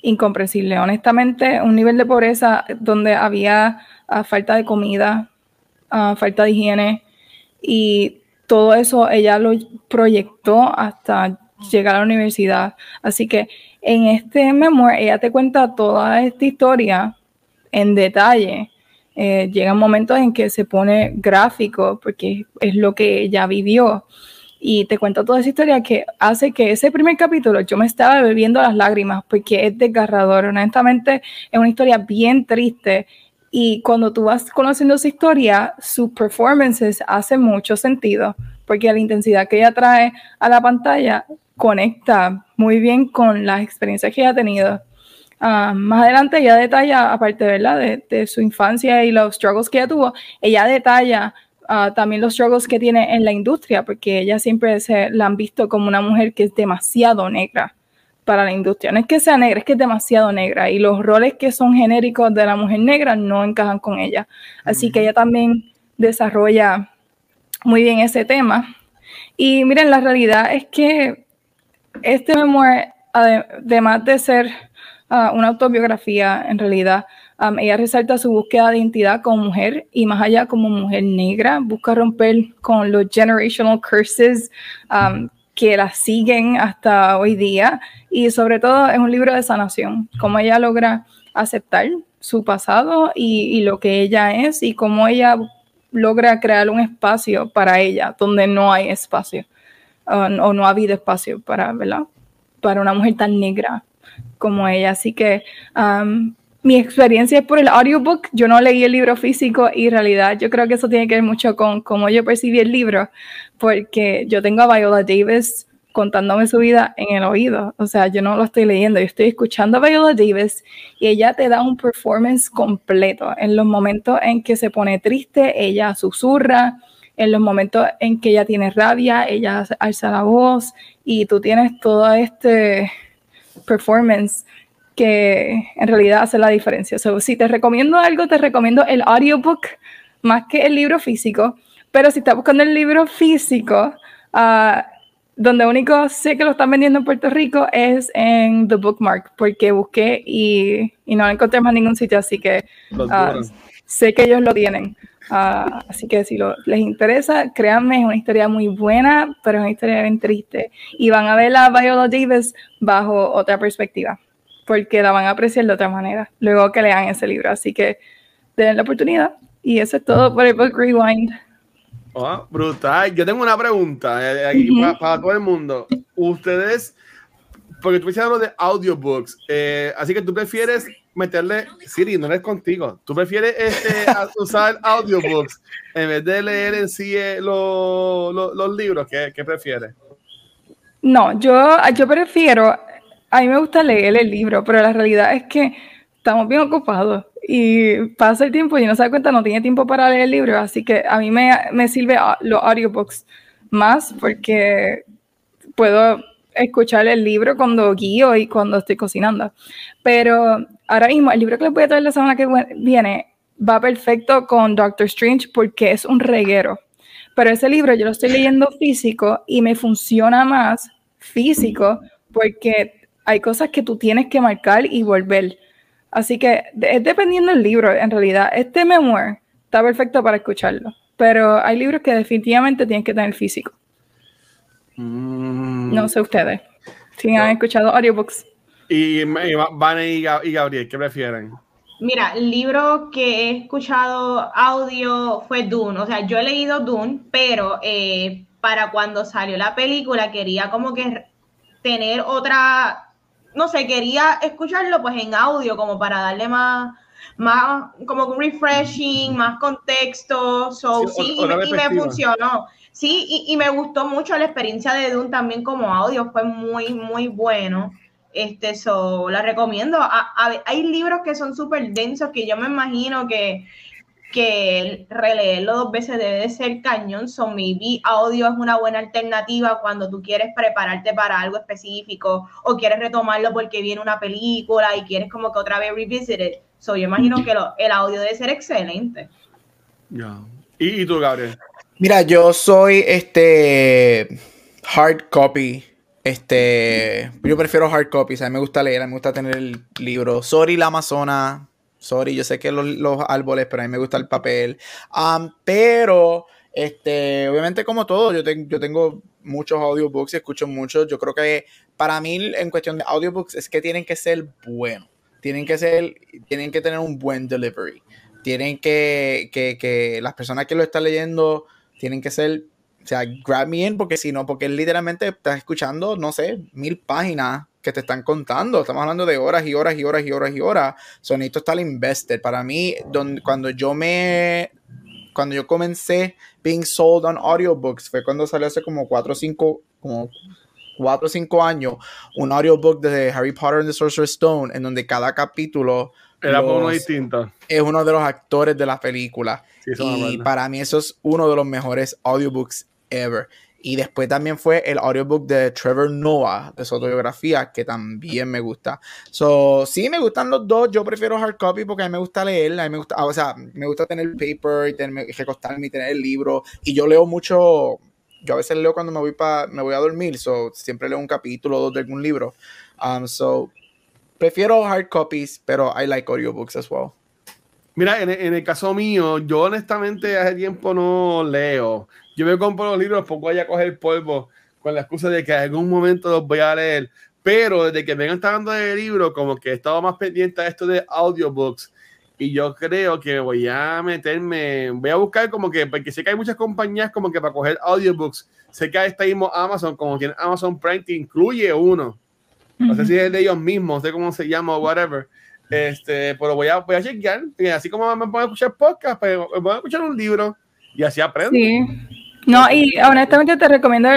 incomprensible. Honestamente, un nivel de pobreza donde había ah, falta de comida, ah, falta de higiene y todo eso ella lo proyectó hasta llegar a la universidad. Así que en este memoir ella te cuenta toda esta historia en detalle. Eh, llegan momentos en que se pone gráfico porque es lo que ella vivió y te cuento toda esa historia que hace que ese primer capítulo yo me estaba bebiendo las lágrimas porque es desgarrador. Honestamente, es una historia bien triste. Y cuando tú vas conociendo esa historia, sus performances hacen mucho sentido porque la intensidad que ella trae a la pantalla conecta muy bien con las experiencias que ella ha tenido. Ah, más adelante ella detalla, aparte. De, de, su infancia y los struggles que ella tuvo, ella detalla Ah, también los struggles que tiene en la industria, porque ella siempre se la han visto como una mujer que es demasiado negra para la industria. No es que sea negra, es que es demasiado negra y los roles que son genéricos de la mujer negra no encajan con ella. Así que ella también desarrolla muy bien ese tema. Y miren, la realidad es que este memoir, además de ser ah, una autobiografía, en realidad Um, ella resalta su búsqueda de identidad como mujer y más allá como mujer negra, busca romper con los generational curses um, que la siguen hasta hoy día y sobre todo es un libro de sanación, cómo ella logra aceptar su pasado y, lo que ella es y cómo ella logra crear un espacio para ella donde no hay espacio uh, o no ha habido espacio para, ¿verdad? para una mujer tan negra como ella. Así que um, mi experiencia es por el audiobook. Yo no leí el libro físico y en realidad yo creo que eso tiene que ver mucho con cómo yo percibí el libro, porque yo tengo a Viola Davis contándome su vida en el oído. O sea, yo no lo estoy leyendo, yo estoy escuchando a Viola Davis y ella te da un performance completo. En los momentos en que se pone triste, ella susurra. En los momentos en que ella tiene rabia, ella alza la voz y tú tienes todo este performance que en realidad hace la diferencia. si te recomiendo algo, te recomiendo el audiobook más que el libro físico. Pero si estás buscando el libro físico, Ah, donde único sé que lo están vendiendo en Puerto Rico es en The Bookmark, porque busqué y, y no encontré más ningún sitio, así que uh, sé que ellos lo tienen. Uh, así que si lo, les interesa, créanme, es una historia muy buena, pero es una historia bien triste. Y van a ver a Viola Davis bajo otra perspectiva, porque la van a apreciar de otra manera, luego que lean ese libro. Así que den la oportunidad. Y eso es todo por el Book Rewind. Oh, brutal. Yo tengo una pregunta eh, aquí para, todo el mundo. Ustedes, porque tú me hablas de audiobooks, eh, así que tú prefieres meterle, Siri, no es contigo, tú prefieres este, usar audiobooks en vez de leer en sí eh, los libros, ¿qué, ¿qué, prefieres? No, yo, yo prefiero, a mí me gusta leer el libro, pero la realidad es que estamos bien ocupados y pasa el tiempo y no se da cuenta, no tiene tiempo para leer el libro, así que a mí me, me sirve los audiobooks más porque puedo escuchar el libro cuando guío y cuando estoy cocinando. Pero ahora mismo, el libro que les voy a traer la semana que viene va perfecto con Doctor Strange porque es un reguero. Pero ese libro yo lo estoy leyendo físico y me funciona más físico porque hay cosas que tú tienes que marcar y volver. Así que es dependiendo del libro, en realidad. Este memoir está perfecto para escucharlo, pero hay libros que definitivamente tienen que tener físico. Mm. No sé ustedes, si han escuchado audiobooks. Y, Van y, Gabriel, ¿qué prefieren? Mira, el libro que he escuchado audio fue Dune. O sea, yo he leído Dune, pero eh, para cuando salió la película quería como que tener otra no sé, quería escucharlo pues en audio como para darle más, más como un refreshing, más contexto, so, sí, y, me funcionó. Sí, y, y, me gustó mucho la experiencia de Dune también como audio, fue muy, muy bueno. Este, so, la recomiendo. hay libros que son súper densos que yo me imagino que que releerlo dos veces debe de ser cañón. So maybe audio es una buena alternativa cuando tú quieres prepararte para algo específico o quieres retomarlo porque viene una película y quieres como que otra vez revisit it. So yo imagino que el audio debe ser excelente. Ya. ¿Y, tú, Gabriel? Mira, yo soy este hard copy. Este, yo prefiero hard copy, o sea, me gusta leer, me gusta tener el libro. Sorry, la Amazona, Sorry, yo sé que los, los árboles, pero a mí me gusta el papel. pero, este, obviamente como todo, yo, yo tengo muchos audiobooks y escucho muchos. Yo creo que para mí, en cuestión de audiobooks, es que tienen que ser buenos. Tienen que ser, tienen que tener un buen delivery. Tienen que, que, que las personas que lo están leyendo tienen que ser, o sea, grab me in, porque si no, porque literalmente estás escuchando, no sé, mil páginas que te están contando. Estamos hablando de horas y horas y horas y horas y horas. Sonito está invested. Para mí, cuando yo me. Cuando yo comencé being sold on audiobooks, fue cuando salió hace como 4 o 5. Como 4 o 5 años, un audiobook de Harry Potter and the Sorcerer's Stone, en donde cada capítulo era uno distinto. Es uno de los actores de la película. y para mí eso es uno de los mejores audiobooks ever. Y después también fue el audiobook de Trevor Noah, de su autobiografía, que también me gusta. So, sí, me gustan los dos. Yo prefiero hard copy porque a mí me gusta leer. A mí me gusta, o sea, me gusta tener paper y tener, recostarme y tener el libro. Y yo leo mucho. Yo a veces leo cuando me voy, pa, me voy a dormir. So, siempre leo un capítulo o dos de algún libro. Um, so, prefiero hard copies, pero I like audiobooks as well. Mira, en, en, el caso mío, yo honestamente hace tiempo no leo. Yo me compro los libros, pongo allá a coger polvo con la excusa de que en algún momento los voy a leer. Pero desde que vengan hablando de libro, como que he estado más pendiente a esto de audiobooks. Y yo creo que voy a meterme, voy a buscar como que, porque sé que hay muchas compañías como que para coger audiobooks. Sé que está mismo Amazon, como tiene Amazon Prime, que incluye uno. No sé si es de ellos mismos, no sé cómo se llama o whatever. Este, pero voy a, voy a chequear. así como me puedo escuchar podcast, pero voy a escuchar un libro y así aprendo. Sí. No, y honestamente te recomiendo,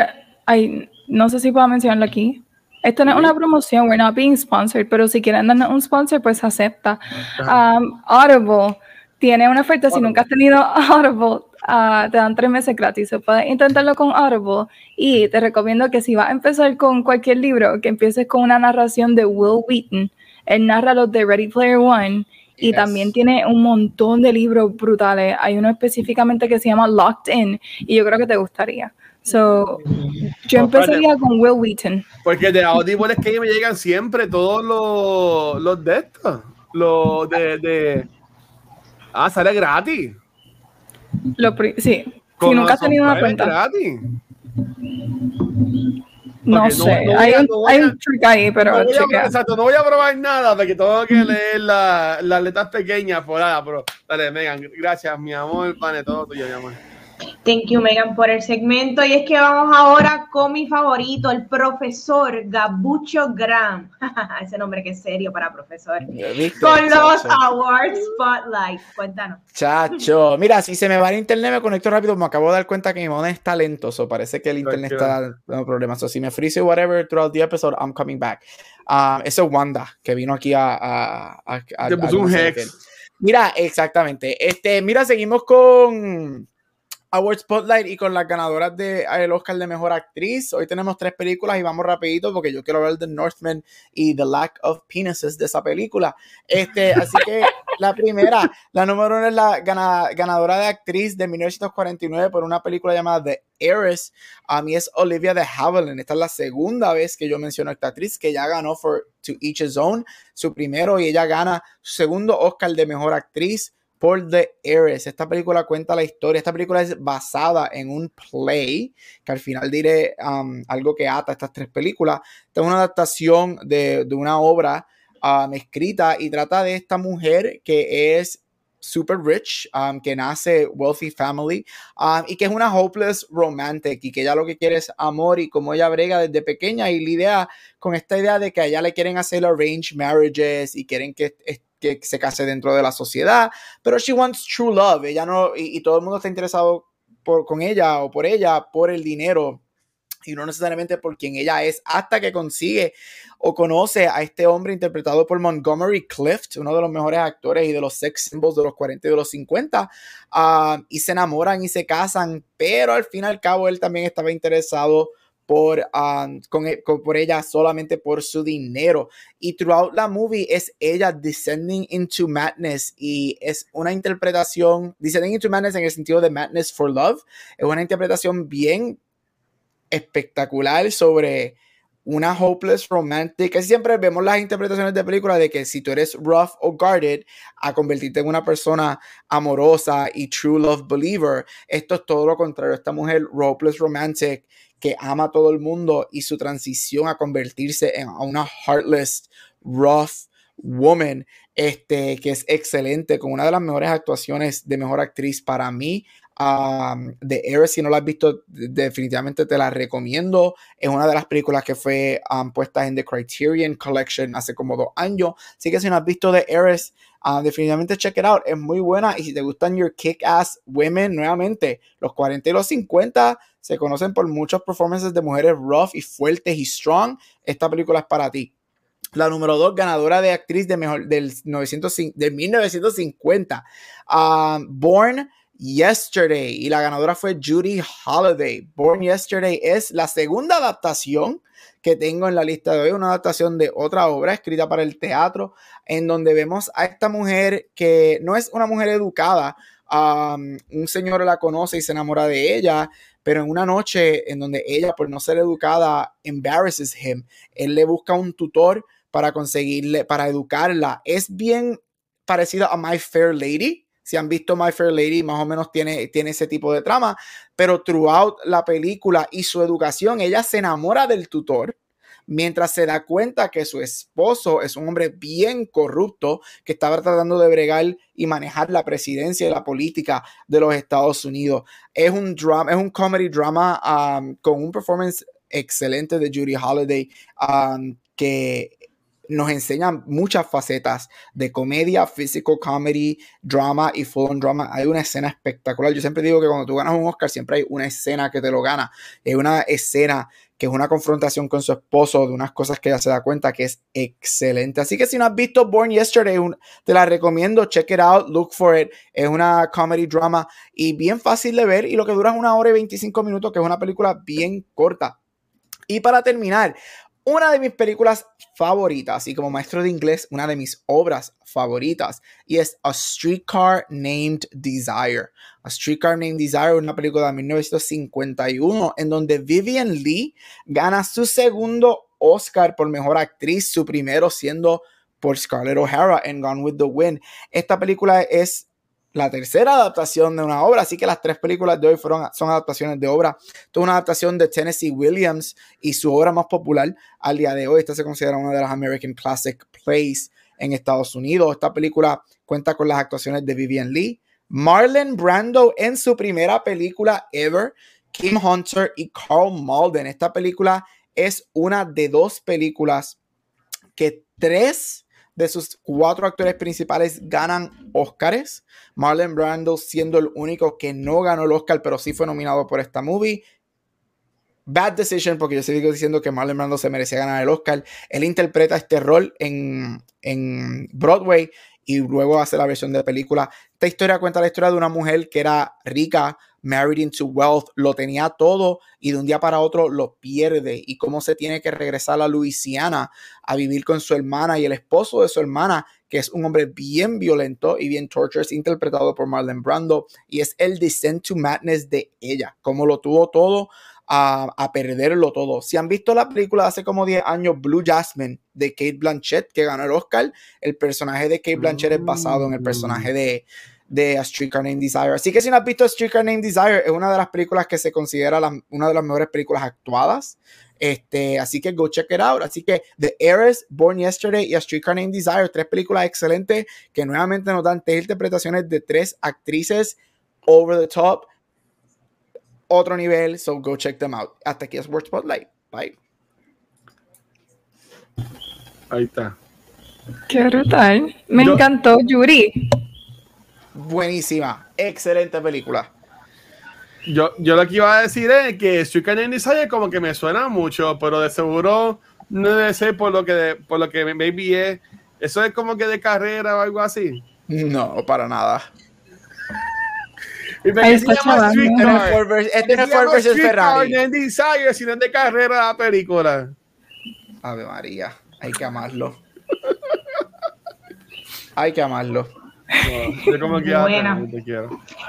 ay, no sé si puedo mencionarlo aquí. Esto no es una promoción, we're not being sponsored, pero si quieren darnos un sponsor, pues acepta. Um, Audible tiene una oferta, si nunca has tenido Audible, uh, te dan tres meses gratis. Puedes intentarlo con Audible y te recomiendo que si vas a empezar con cualquier libro, que empieces con una narración de Will Wheaton. Él narra los de Ready Player One y también tiene un montón de libros brutales. Hay uno específicamente que se llama Locked In y yo creo que te gustaría. So, yo empezaría con Will Wheaton. Porque de Audible es que me llegan siempre todos los, los de estos. Los de, de. Ah, sale gratis. Lo sí. si nunca has tenido una cuenta. gratis. No sé, hay, un, hay un trick ahí, pero no voy, a, exacto, no voy a probar nada porque tengo que leer las letras pequeñas por ahí, pero dale, Megan, gracias, mi amor, pane, todo tuyo, mi amor. Thank you, Megan, por el segmento. Y es que vamos ahora con mi favorito, el profesor Gabucho Graham. Ese nombre que es serio para profesor. con los Awards Spotlight. Cuéntanos. Chacho, mira, si se me va el internet, me conecto rápido. Me acabo de dar cuenta que mi mono es talentoso. Parece que el internet está dando problemas. O si me freeze whatever throughout the episode, I'm coming back. Um, eso es Wanda, que vino aquí a. a, a, Te puso un hex. Mira, exactamente. Este, mira, seguimos con Award Spotlight y con las ganadoras del el Oscar de Mejor Actriz. Hoy tenemos tres películas y vamos rapidito porque yo quiero hablar de Northman y The Lack of Penises de esa película. Este, así que la primera, la número uno es la ganadora de actriz de 1949 por una película llamada The Heiress. A mí es Olivia de Havilland. Esta es la segunda vez que yo menciono a esta actriz que ya ganó for To Each His Own, su primero y ella gana su segundo Oscar de Mejor Actriz por The Heiress. Esta película cuenta la historia. Esta película es basada en un play, que al final diré um, algo que ata estas tres películas. Esta es una adaptación de, una obra um, escrita y trata de esta mujer que es super rich, um, que nace wealthy family y que es una hopeless romantic y que ella lo que quiere es amor y como ella brega desde pequeña y la idea con esta idea de que a le quieren hacer arranged marriages y quieren que que se case dentro de la sociedad, pero she wants true love, ella no, y, todo el mundo está interesado por, con ella o por ella por el dinero y no necesariamente por quien ella es, hasta que consigue o conoce a este hombre interpretado por Montgomery Clift, uno de los mejores actores y de los sex symbols de los 40 y de los 50, ah, y se enamoran y se casan, pero al fin y al cabo él también estaba interesado por, um, e, con, por ella solamente por su dinero. Y throughout la movie es ella descending into madness y es una interpretación, descending into madness en el sentido de madness for love, es una interpretación bien espectacular sobre una hopeless romantic, que siempre vemos las interpretaciones de películas de que si tú eres rough o guarded, a convertirte en una persona amorosa y true love believer, esto es todo lo contrario, esta mujer hopeless romantic que ama a todo el mundo y su transición a convertirse en una heartless, rough woman, este, que es excelente, con una de las mejores actuaciones de mejor actriz para mí. De Eris, si no la has visto, definitivamente te la recomiendo. Es una de las películas que fue puesta en The Criterion Collection hace como dos años. Así que si no has visto The Eris, ah, definitivamente check it out. Es muy buena. Y si te gustan your kick-ass women, nuevamente, los 40 y los 50 se conocen por muchos performances de mujeres rough y fuertes y strong. Esta película es para ti. La número dos, ganadora de actriz de mejor, del, 900, 1950, um, Born Yesterday. Y la ganadora fue Judy Holiday. Born Yesterday es la segunda adaptación que tengo en la lista de hoy, una adaptación de otra obra escrita para el teatro, en donde vemos a esta mujer que no es una mujer educada, um, un señor la conoce y se enamora de ella, pero en una noche en donde ella, por no ser educada, embarrasses him, él le busca un tutor para conseguirle, para educarla. Es bien parecido a My Fair Lady. Si han visto My Fair Lady, más o menos tiene, tiene ese tipo de trama, pero throughout la película y su educación, ella se enamora del tutor mientras se da cuenta que su esposo es un hombre bien corrupto que estaba tratando de bregar y manejar la presidencia y la política de los Estados Unidos. Es un drama, es un comedy drama um, con un performance excelente de Judy Holiday um, que nos enseña muchas facetas de comedia, physical comedy, drama y full drama. Hay una escena espectacular. Yo siempre digo que cuando tú ganas un Oscar, siempre hay una escena que te lo gana. Hay una escena que es una confrontación con su esposo de unas cosas que ella se da cuenta que es excelente. Así que si no has visto Born Yesterday, te la recomiendo, check it out, look for it. Es una comedy drama y bien fácil de ver y lo que dura es una hora y 25 minutos, que es una película bien corta. Y para terminar, una de mis películas favoritas y como maestro de inglés, una de mis obras favoritas y es A Streetcar Named Desire. A Streetcar Named Desire, una película de 1951 en donde Vivian Lee gana su segundo Oscar por mejor actriz, su primero siendo por Scarlett O'Hara en Gone with the Wind. Esta película es la tercera adaptación de una obra, así que las tres películas de hoy fueron, son adaptaciones de obra. Toda una adaptación de Tennessee Williams y su obra más popular al día de hoy. Esta se considera una de las American Classic Plays en Estados Unidos. Esta película cuenta con las actuaciones de Vivian Lee, Marlon Brando en su primera película ever, Kim Hunter y Carl Malden. Esta película es una de dos películas que tres de sus cuatro actores principales ganan Oscars. Marlon Brando siendo el único que no ganó el Oscar, pero sí fue nominado por esta movie. Bad decision, porque yo sigo diciendo que Marlon Brando se merecía ganar el Oscar. Él interpreta este rol en, en Broadway y luego hace la versión de película. Esta historia cuenta la historia de una mujer que era rica, married into wealth, lo tenía todo y de un día para otro lo pierde. Y cómo se tiene que regresar a Luisiana a vivir con su hermana y el esposo de su hermana, que es un hombre bien violento y bien torturous, interpretado por Marlon Brando, y es el descent to madness de ella, como lo tuvo todo a, perderlo todo. Si han visto la película de hace como 10 años, Blue Jasmine, de Kate Blanchett, que ganó el Oscar, el personaje de Kate Blanchett es basado en el personaje de, de A Streetcar Named Desire. Así que si no has visto A Streetcar Named Desire, es una de las películas que se considera una de las mejores películas actuadas. Este, así que go check it out. Así que The Heiress, Born Yesterday y A Streetcar Named Desire, tres películas excelentes que nuevamente nos dan tres interpretaciones de tres actrices over the top otro nivel, so go check them out. Hasta aquí es Word Spotlight. Bye. Ahí está. Qué brutal. Me encantó Yuri. Buenísima. Excelente película. Yo, yo lo que iba a decir es que Street Canyon Desire como que me suena mucho, pero de seguro no debe ser por lo que, por lo que maybe es. Eso es como que de carrera o algo así. No, para nada. Y me este no fue versus Ferrari. No Desire, sino de carrera la película. Ave María, hay que amarlo. hay que amarlo. Yo como que bueno.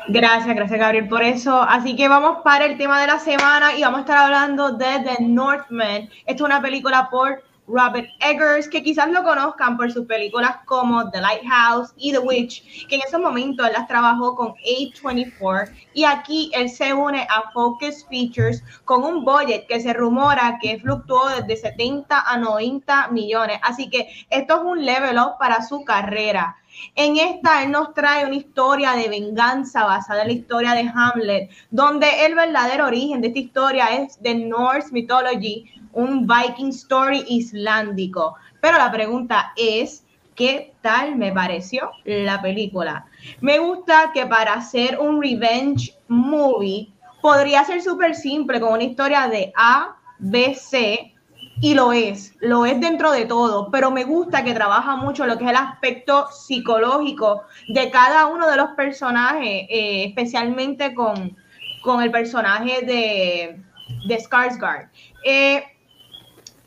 Gracias, gracias Gabriel por eso. Así que vamos para el tema de la semana y vamos a estar hablando de The Northman. Esta es una película por Robert Eggers, que quizás lo conozcan por sus películas como The Lighthouse y The Witch, que en esos momentos él las trabajó con A24 y aquí él se une a Focus Features con un budget que se rumora que fluctuó desde 70 a 90 millones. Así que esto es un level up para su carrera. En esta, él nos trae una historia de venganza basada en la historia de Hamlet, donde el verdadero origen de esta historia es de Norse Mythology, un Viking Story islandico. Pero la pregunta es, ¿qué tal me pareció la película? Me gusta que para hacer un revenge movie podría ser súper simple, con una historia de A, B, C, y lo es, lo es dentro de todo, pero me gusta que trabaja mucho lo que es el aspecto psicológico de cada uno de los personajes, eh, especialmente con, con, el personaje de, de Skarsgård. Eh,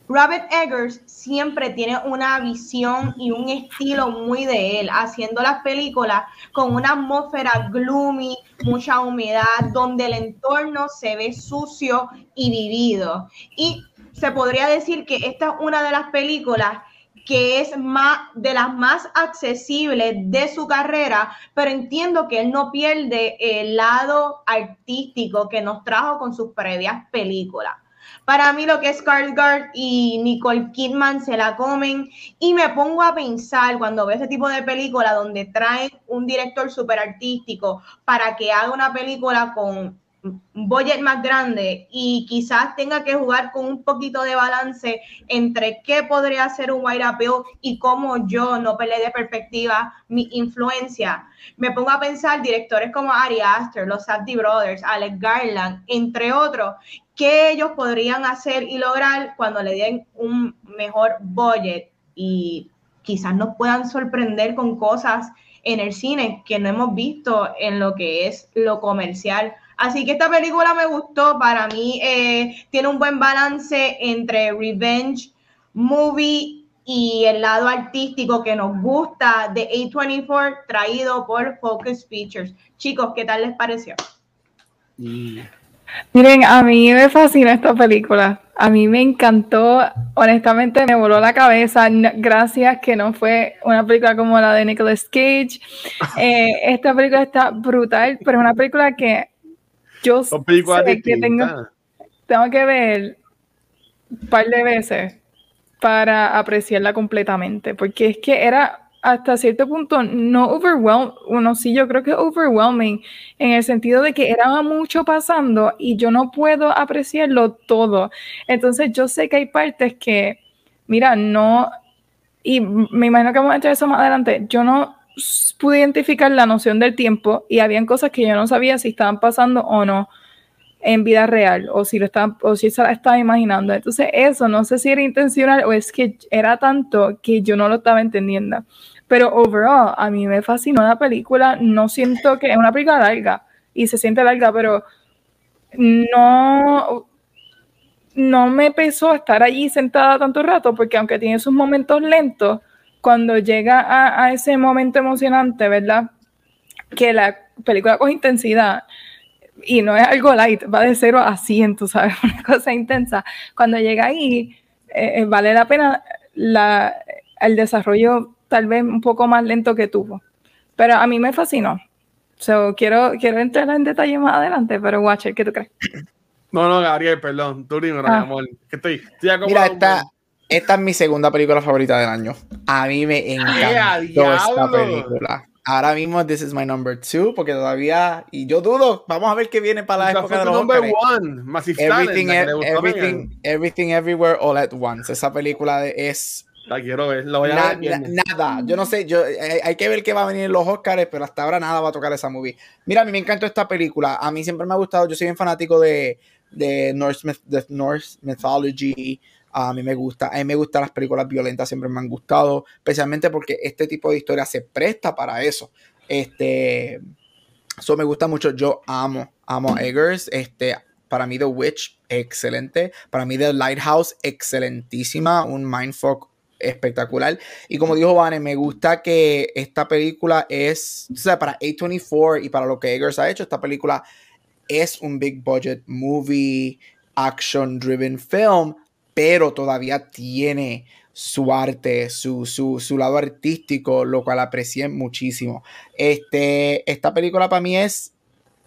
Robert Eggers siempre tiene una visión y un estilo muy de él, haciendo las películas con una atmósfera gloomy, mucha humedad, donde el entorno se ve sucio y vivido. Y se podría decir que esta es una de las películas que es más de las más accesibles de su carrera, pero entiendo que él no pierde el lado artístico que nos trajo con sus previas películas. Para mí lo que es Skarsgård y Nicole Kidman se la comen y me pongo a pensar cuando veo ese tipo de película donde traen un director súper artístico para que haga una película con budget más grande y quizás tenga que jugar con un poquito de balance entre qué podría ser un white appeal y cómo yo no peleé de perspectiva mi influencia. Me pongo a pensar directores como Ari Aster, los Safdie Brothers, Alex Garland, entre otros, qué ellos podrían hacer y lograr cuando le den un mejor budget y quizás nos puedan sorprender con cosas en el cine que no hemos visto en lo que es lo comercial. Así que esta película me gustó, para mí eh, tiene un buen balance entre revenge, movie y el lado artístico que nos gusta de A24 traído por Focus Features. Chicos, ¿qué tal les pareció? Miren, a mí me fascina esta película. A mí me encantó, honestamente me voló la cabeza. Gracias que no fue una película como la de Nicolas Cage. Eh, esta película está brutal, pero es una película que yo sé que tengo, tengo que ver un par de veces para apreciarla completamente, porque es que era hasta cierto punto no overwhelming, uno sí yo creo que overwhelming, en el sentido de que era mucho pasando y yo no puedo apreciarlo todo. Entonces yo sé que hay partes que, mira, no, y me imagino que vamos a entrar eso más adelante, yo no pude identificar la noción del tiempo y habían cosas que yo no sabía si estaban pasando o no en vida real o si lo estaba, o si se la estaba imaginando. Entonces eso no sé si era intencional o es que era tanto que yo no lo estaba entendiendo. Pero overall, a mí me fascinó la película. No siento que es una película larga y se siente larga, pero no, no me pesó estar allí sentada tanto rato porque aunque tiene sus momentos lentos, cuando llega a, a ese momento emocionante, ¿verdad? Que la película con intensidad y no es algo light, va de 0 a 100, tú sabes, una cosa intensa. Cuando llega ahí, eh, eh, vale la pena la, el desarrollo tal vez un poco más lento que tuvo. Pero a mí me fascinó. So, quiero, quiero entrar en detalle más adelante, pero Watcher, ¿qué tú crees? No, no, Gabriel, perdón. Tú dime, ah. amor. Que estoy, estoy Mira, esta, esta es mi segunda película favorita del año. A mí me encantó esta película. Ahora mismo, this is my number two, porque todavía, y yo dudo, vamos a ver qué viene para la época de los number one, everything, everything, everything, Everywhere, All at Once. Esa película es... La quiero ver, voy a ver Nada, yo no sé, yo, hay, hay, que ver qué va a venir en los Oscars, pero hasta ahora nada va a tocar esa movie. Mira, a mí me encantó esta película, a mí siempre me ha gustado, yo soy bien fanático de, de Norse, de Norse Mythology, a mí me gusta, a mí me gustan las películas violentas, siempre me han gustado, especialmente porque este tipo de historia se presta para eso. Este, eso me gusta mucho, yo amo, amo Eggers, este, para mí The Witch, excelente, para mí The Lighthouse, excelentísima, un mindfuck espectacular. Y como dijo Vane, me gusta que esta película es, para A24 y para lo que Eggers ha hecho, esta película es un big budget movie, action driven film, pero todavía tiene su arte, su, su, lado artístico, lo cual aprecié muchísimo. Este, esta película para mí es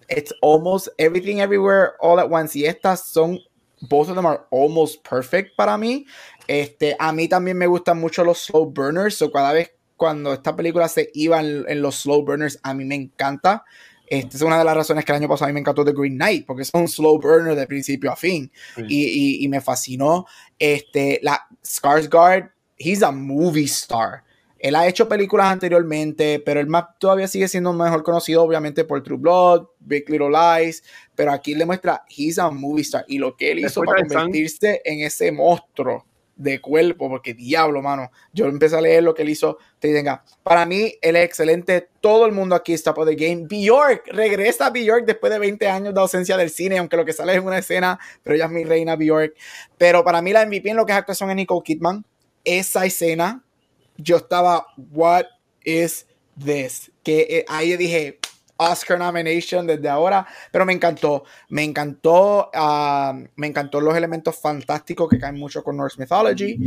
It's almost everything everywhere all at once. Y estas son, both of them are almost perfect para mí. Este, a mí también me gustan mucho los slow burners. O cada vez cuando esta película se iba en los slow burners, a mí me encanta. Esta es una de las razones que el año pasado a mí me encantó The Green Knight, porque es un slow burner de principio a fin. Y, y, me fascinó. Este, la Skarsgård, he's a movie star. Él ha hecho películas anteriormente, pero él más todavía sigue siendo mejor conocido, obviamente, por True Blood, Big Little Lies. Pero aquí le muestra, he's a movie star. Y lo que él hizo para convertirse en ese monstruo de cuerpo, porque diablo, mano. Yo empecé a leer lo que él hizo. Te tenga. Para mí, él es excelente. Todo el mundo aquí está por the game. Bjork regresa a Bjork después de 20 años de ausencia del cine, aunque lo que sale es una escena, pero ella es mi reina Bjork. Pero para mí, la MVP en lo que es actuación es Nicole Kidman. Esa escena, yo estaba, what is this? Que eh, ahí dije, Oscar nomination desde ahora, pero me encantó, me encantó, ah, me encantó los elementos fantásticos que caen mucho con Norse Mythology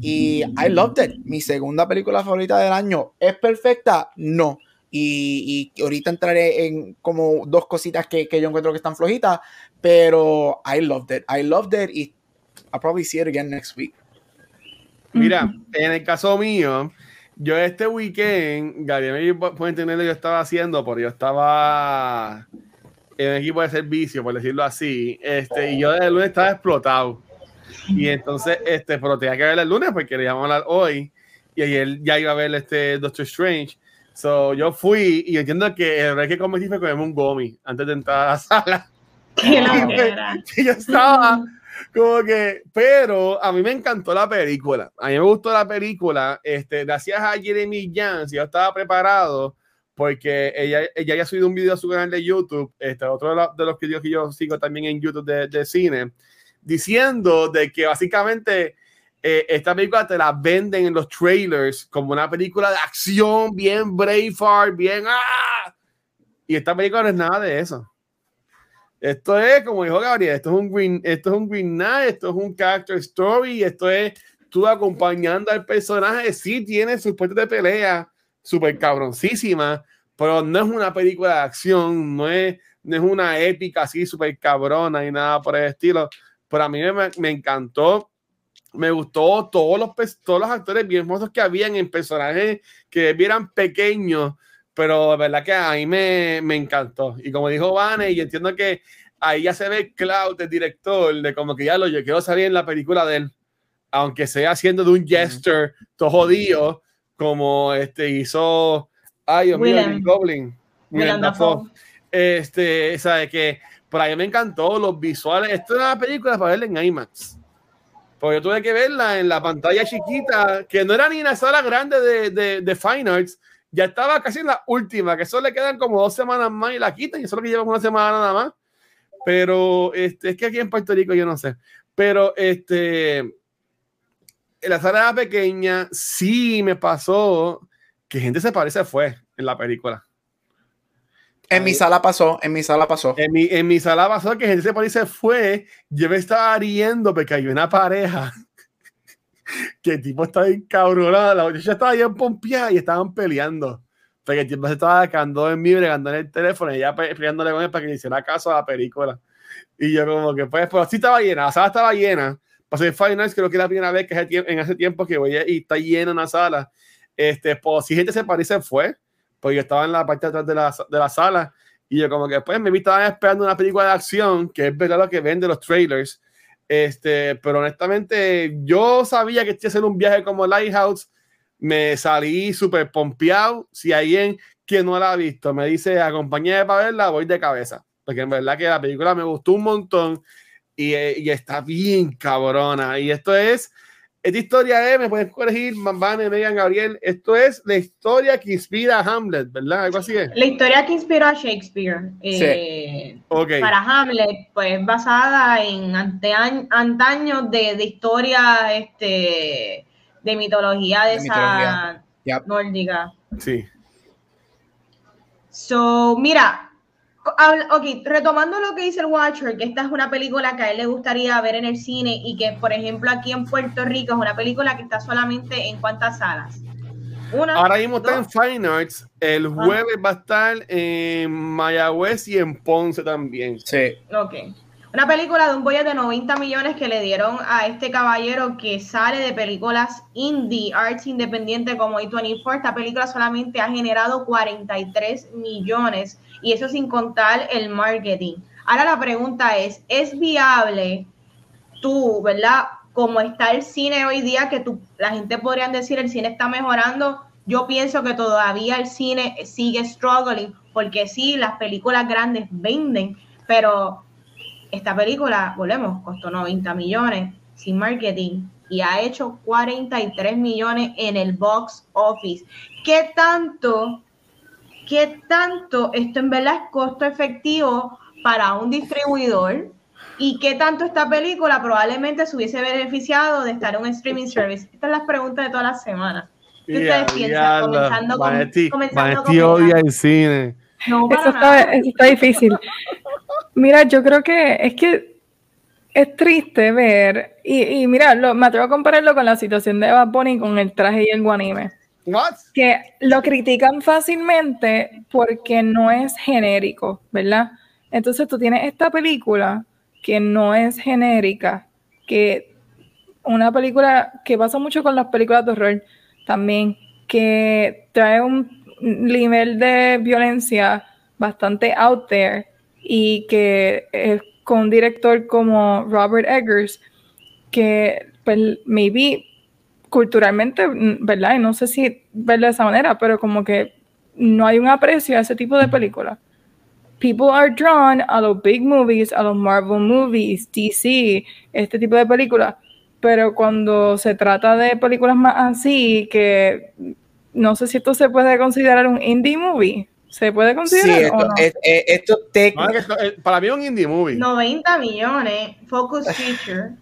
y I loved it. Mi segunda película favorita del año, ¿es perfecta? No. Y, ahorita entraré en como dos cositas que, que, yo encuentro que están flojitas, pero I loved it, I loved it y I'll probably see it again next week. Mira, en el caso mío, yo este weekend, Gabriel puede entender lo que yo estaba haciendo, porque yo estaba en un equipo de servicio, por decirlo así, este, y yo desde el lunes estaba explotado. Y entonces, este, pero tenía que ver el lunes porque queríamos hablar hoy, y ayer ya iba a ver este Doctor Strange. So, yo fui y entiendo que el rey que cometí fue comerme un gomi antes de entrar a la sala. Qué yo estaba como que, pero a mí me encantó la película. A mí me gustó la película. Este, gracias a Jeremy Jans, yo estaba preparado porque ella, ella ya ha subido un video a su canal de YouTube, este, otro de, los vídeos que yo sigo también en YouTube de, de, cine, diciendo de que básicamente eh, esta película te la venden en los trailers como una película de acción, bien Braveheart, bien ¡ah! Y esta película no es nada de eso. Esto es, como dijo Gabriel, esto es un Green, esto es un Green Knight, esto es un character story, esto es tú acompañando al personaje. Sí tiene sus puestos de pelea súper cabroncísima, pero no es una película de acción, no es, no es una épica así súper cabrona y nada por el estilo. Pero a mí me, me encantó me gustó todos los, todos los actores bien hermosos que habían en personajes que vieran pequeños, pero de verdad que a mí me, me encantó. Y como dijo Vane, y entiendo que ahí ya se ve Cloud, el director, de como que ya lo yo quiero salir en la película de él, aunque sea haciendo de un gesture todo jodido, como este hizo, ay Dios mío, Goblin, Este, sabe que por ahí me encantó los visuales. Esto es una película para verla en IMAX. Pues yo tuve que verla en la pantalla chiquita, que no era ni una sala grande de, de, de Fine Arts, ya estaba casi en la última, que solo le quedan como dos semanas más y la quitan, y solo que llevan una semana nada más. Pero este, es que aquí en Puerto Rico yo no sé. Pero este, en la sala pequeña sí me pasó que gente se parece fue en la película. En mi sala pasó, en mi sala pasó. En mi, en mi sala pasó que gente se fue. Yo me estaba riendo porque hay una pareja que el tipo estaba encabronada. La muchacha estaba bien pompeada y estaban peleando. Porque el tipo se estaba quedando en mí, bregando en el teléfono y ella peleándole con él para que le hiciera caso a la película. Y yo, como que, pues, pero sí estaba llena, la sala estaba llena. Pasé el Final creo que es la primera vez que en ese tiempo que voy y está llena una sala. Este, pues, si gente se parece, fue porque yo estaba en la parte de atrás de la, de la sala y yo como que pues me estaba esperando una película de acción, que es verdad lo que vende los trailers, este, pero honestamente yo sabía que este ser un viaje como Lighthouse, me salí súper pompeado, si alguien que no la ha visto me dice acompañé para verla, voy de cabeza, porque en verdad que la película me gustó un montón y, y está bien cabrona, y esto es esta historia es, me pueden corregir, Mambane, Megan, Gabriel, esto es la historia que inspira a Hamlet, ¿verdad? Algo así es. La historia que inspira a Shakespeare. Eh, para Hamlet, pues basada en antaños de, de, historia este, de mitología de, esa nórdica. Sí. So, mira, Ok, retomando lo que dice el Watcher, que esta es una película que a él le gustaría ver en el cine y que, por ejemplo, aquí en Puerto Rico es una película que está solamente en cuántas salas. Una, Ahora mismo está en Fine Arts. El ah. jueves va a estar en Mayagüez y en Ponce también. Sí. Ok. Una película de un boy de 90 millones que le dieron a este caballero que sale de películas indie, arts independiente como A24. Esta película solamente ha generado 43 millones y eso sin contar el marketing. Ahora la pregunta es, ¿es viable tú, verdad? Como está el cine hoy día, que tú, la gente podría decir el cine está mejorando, yo pienso que todavía el cine sigue struggling, porque sí, las películas grandes venden, pero esta película, volvemos, costó 90 millones sin marketing y ha hecho 43 millones en el box office. ¿Qué tanto qué tanto esto en verdad es costo efectivo para un distribuidor y qué tanto esta película probablemente se hubiese beneficiado de estar en un streaming service. Estas son las preguntas de todas las semanas. ¿Qué ustedes piensan? Comenzando con, comenzando con odia el cine. No, eso, está, eso está difícil. Mira, yo creo que es que es triste ver, y, y mira, lo, me atrevo a compararlo con la situación de Eva Bunny con el traje y el guanime. Que lo critican fácilmente porque no es genérico, ¿verdad? Entonces tú tienes esta película que no es genérica, que una película que pasa mucho con las películas de horror también, que trae un nivel de violencia bastante out there y que es con un director como Robert Eggers, que pues maybe culturalmente, mm, ¿verdad? Y no sé si verlo de esa manera, pero como que no hay un aprecio a ese tipo de películas. People are drawn a los big movies, a los Marvel movies, DC, este tipo de películas, pero cuando se trata de películas más así, que no sé si esto se puede considerar un indie movie. ¿Se puede considerar? Sí, esto, es, esto, para mí es un indie movie. 90 millones, Focus Feature.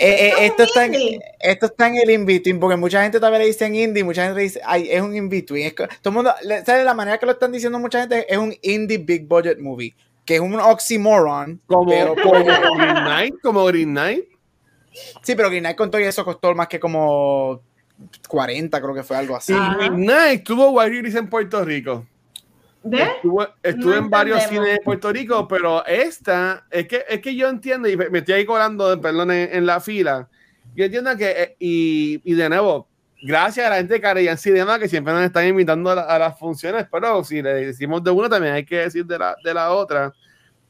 Eh, eh, esto, está en, esto está en el in-between, porque mucha gente todavía le dice en indie, mucha gente dice, ay, es un in-between. Todo el mundo, ¿sabes? La manera que lo están diciendo mucha gente es un indie big budget movie, que es un oxymoron. Como, como Green Knight, como Green Knight. Sí, pero Green Knight con todo eso costó más que como 40, creo que fue algo así. Y Green Knight tuvo Wild en Puerto Rico. Estuve, en varios cines de Puerto Rico, pero esta, es que, es que yo entiendo, y me estoy ahí colando, perdón, en, la fila. Yo entiendo que, eh, y, y, de nuevo, gracias a la gente de Carolina Cinema que siempre nos están invitando a, las funciones, pero si le decimos de una, también hay que decir de la, de la otra.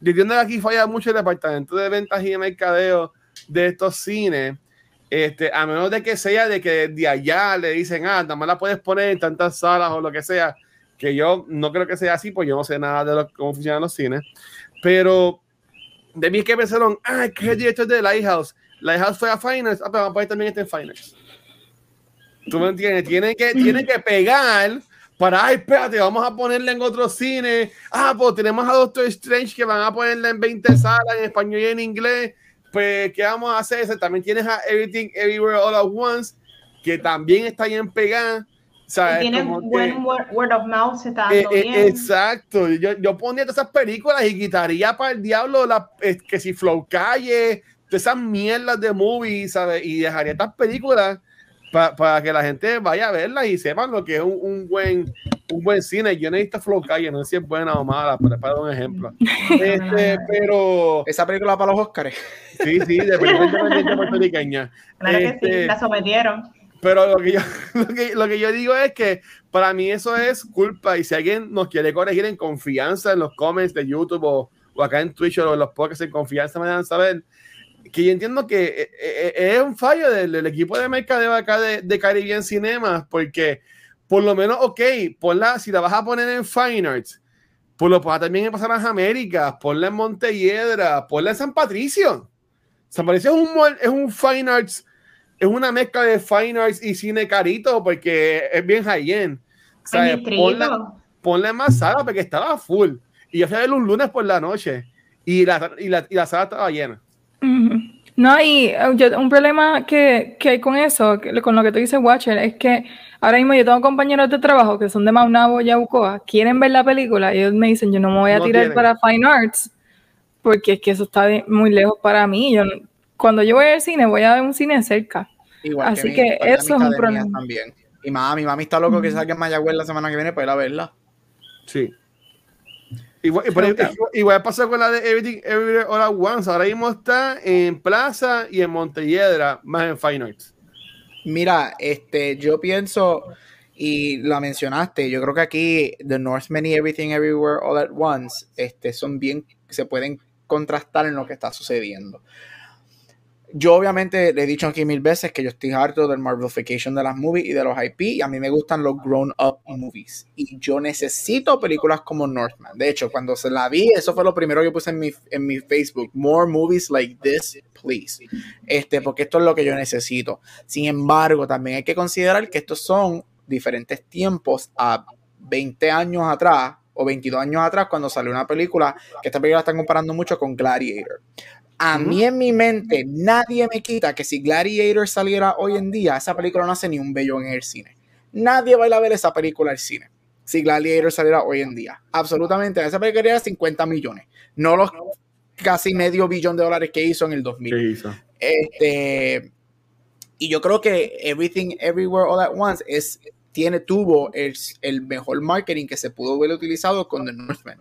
Yo entiendo que aquí falla mucho el departamento de ventas y de mercadeo de estos cines. Este, a menos de que sea de que de allá le dicen, ah, nada más la puedes poner en tantas salas o lo que sea que yo no creo que sea así, pues yo no sé nada de cómo funcionan los cines, pero de mí es que pensaron, ah, que es el director de Lighthouse. Lighthouse fue a Finance, ah, pero vamos a poner también este en Finance. ¿Tú me entiendes? Tienen que, tienen que pegar para, ay, espérate, vamos a ponerle en otro cine. Ah, pues tenemos a Doctor Strange que van a ponerle en 20 salas en español y en inglés. Pues, ¿qué vamos a hacer? También tienes a Everything Everywhere All at Once, que también está bien pegada. Tiene buen word, of mouth, se está dando eh, eh, Exacto. Yo, yo ponía todas esas películas y quitaría para el diablo la, que si Flow Calle, todas esas mierdas de movies, ¿sabes? Y dejaría estas películas para que la gente vaya a verlas y sepan lo que es un, buen un buen cine. Yo necesito Flow Calle, no sé si es buena o mala, pero para dar un ejemplo. este, pero. Esa película para los Oscars. Sí, sí, de película puertorriqueña. Claro que sí, este, la sometieron. Pero lo que, yo, lo que, yo digo es que para mí eso es culpa y si alguien nos quiere corregir en confianza en los comments de YouTube o, acá en Twitch o en los podcasts en confianza me dan saber que yo entiendo que eh, eh, eh, es un fallo del, equipo de mercadeo acá de, de Caribbean Cinemas porque por lo menos, ok, ponla, si la vas a poner en Fine Arts, pues lo puedes también a las Américas, ponla en Montelledra, ponla en San Patricio. San Patricio es un, es un Fine Arts es una mezcla de fine arts y cine carito porque es bien high-end. Ponle, más sala porque estaba full. Y yo fui a ver un lunes por la noche y la, y la, y la sala estaba llena. No, y uh, un problema que, que, hay con eso, con lo que tú dices, Watcher, es que ahora mismo yo tengo compañeros de trabajo que son de Maunabo y Aucoa, quieren ver la película y ellos me dicen, yo no me voy a tirar para Fine Arts porque es que eso está muy lejos para mí. Yo, cuando yo voy al cine, voy a ver un cine cerca. Igual Así que, eso es un problema. También. Y mami, mami está loco que salga en Mayagüez la semana que viene para ir a verla. Sí. Igual, igual, pasó con la de Everything Everywhere All at Once. Ahora mismo está en Plaza y en Montelledra, más en Fine Arts. Mira, este, yo pienso, y la mencionaste, yo creo que aquí The Northman y Everything Everywhere All at Once este, son bien, se pueden contrastar en lo que está sucediendo. Yo obviamente le he dicho aquí mil veces que yo estoy harto del Marvelification de las movies y de los IP y a mí me gustan los grown up movies y yo necesito películas como Northman. De hecho, cuando se la vi, eso fue lo primero que puse en mi, en mi Facebook. More movies like this, please. Este, porque esto es lo que yo necesito. Sin embargo, también hay que considerar que estos son diferentes tiempos a 20 años atrás o 22 años atrás cuando salió una película, que esta película la están comparando mucho con Gladiator. A mí en mi mente nadie me quita que si Gladiator saliera hoy en día, esa película no hace ni un bello en el cine. Nadie va a ir a ver esa película al cine. Si Gladiator saliera hoy en día. Absolutamente. Esa película era 50 millones. No los casi medio billón de dólares que hizo en el 2000. Este, y yo creo que Everything Everywhere All at Once es tiene, tuvo el, el, mejor marketing que se pudo haber utilizado con The Northman.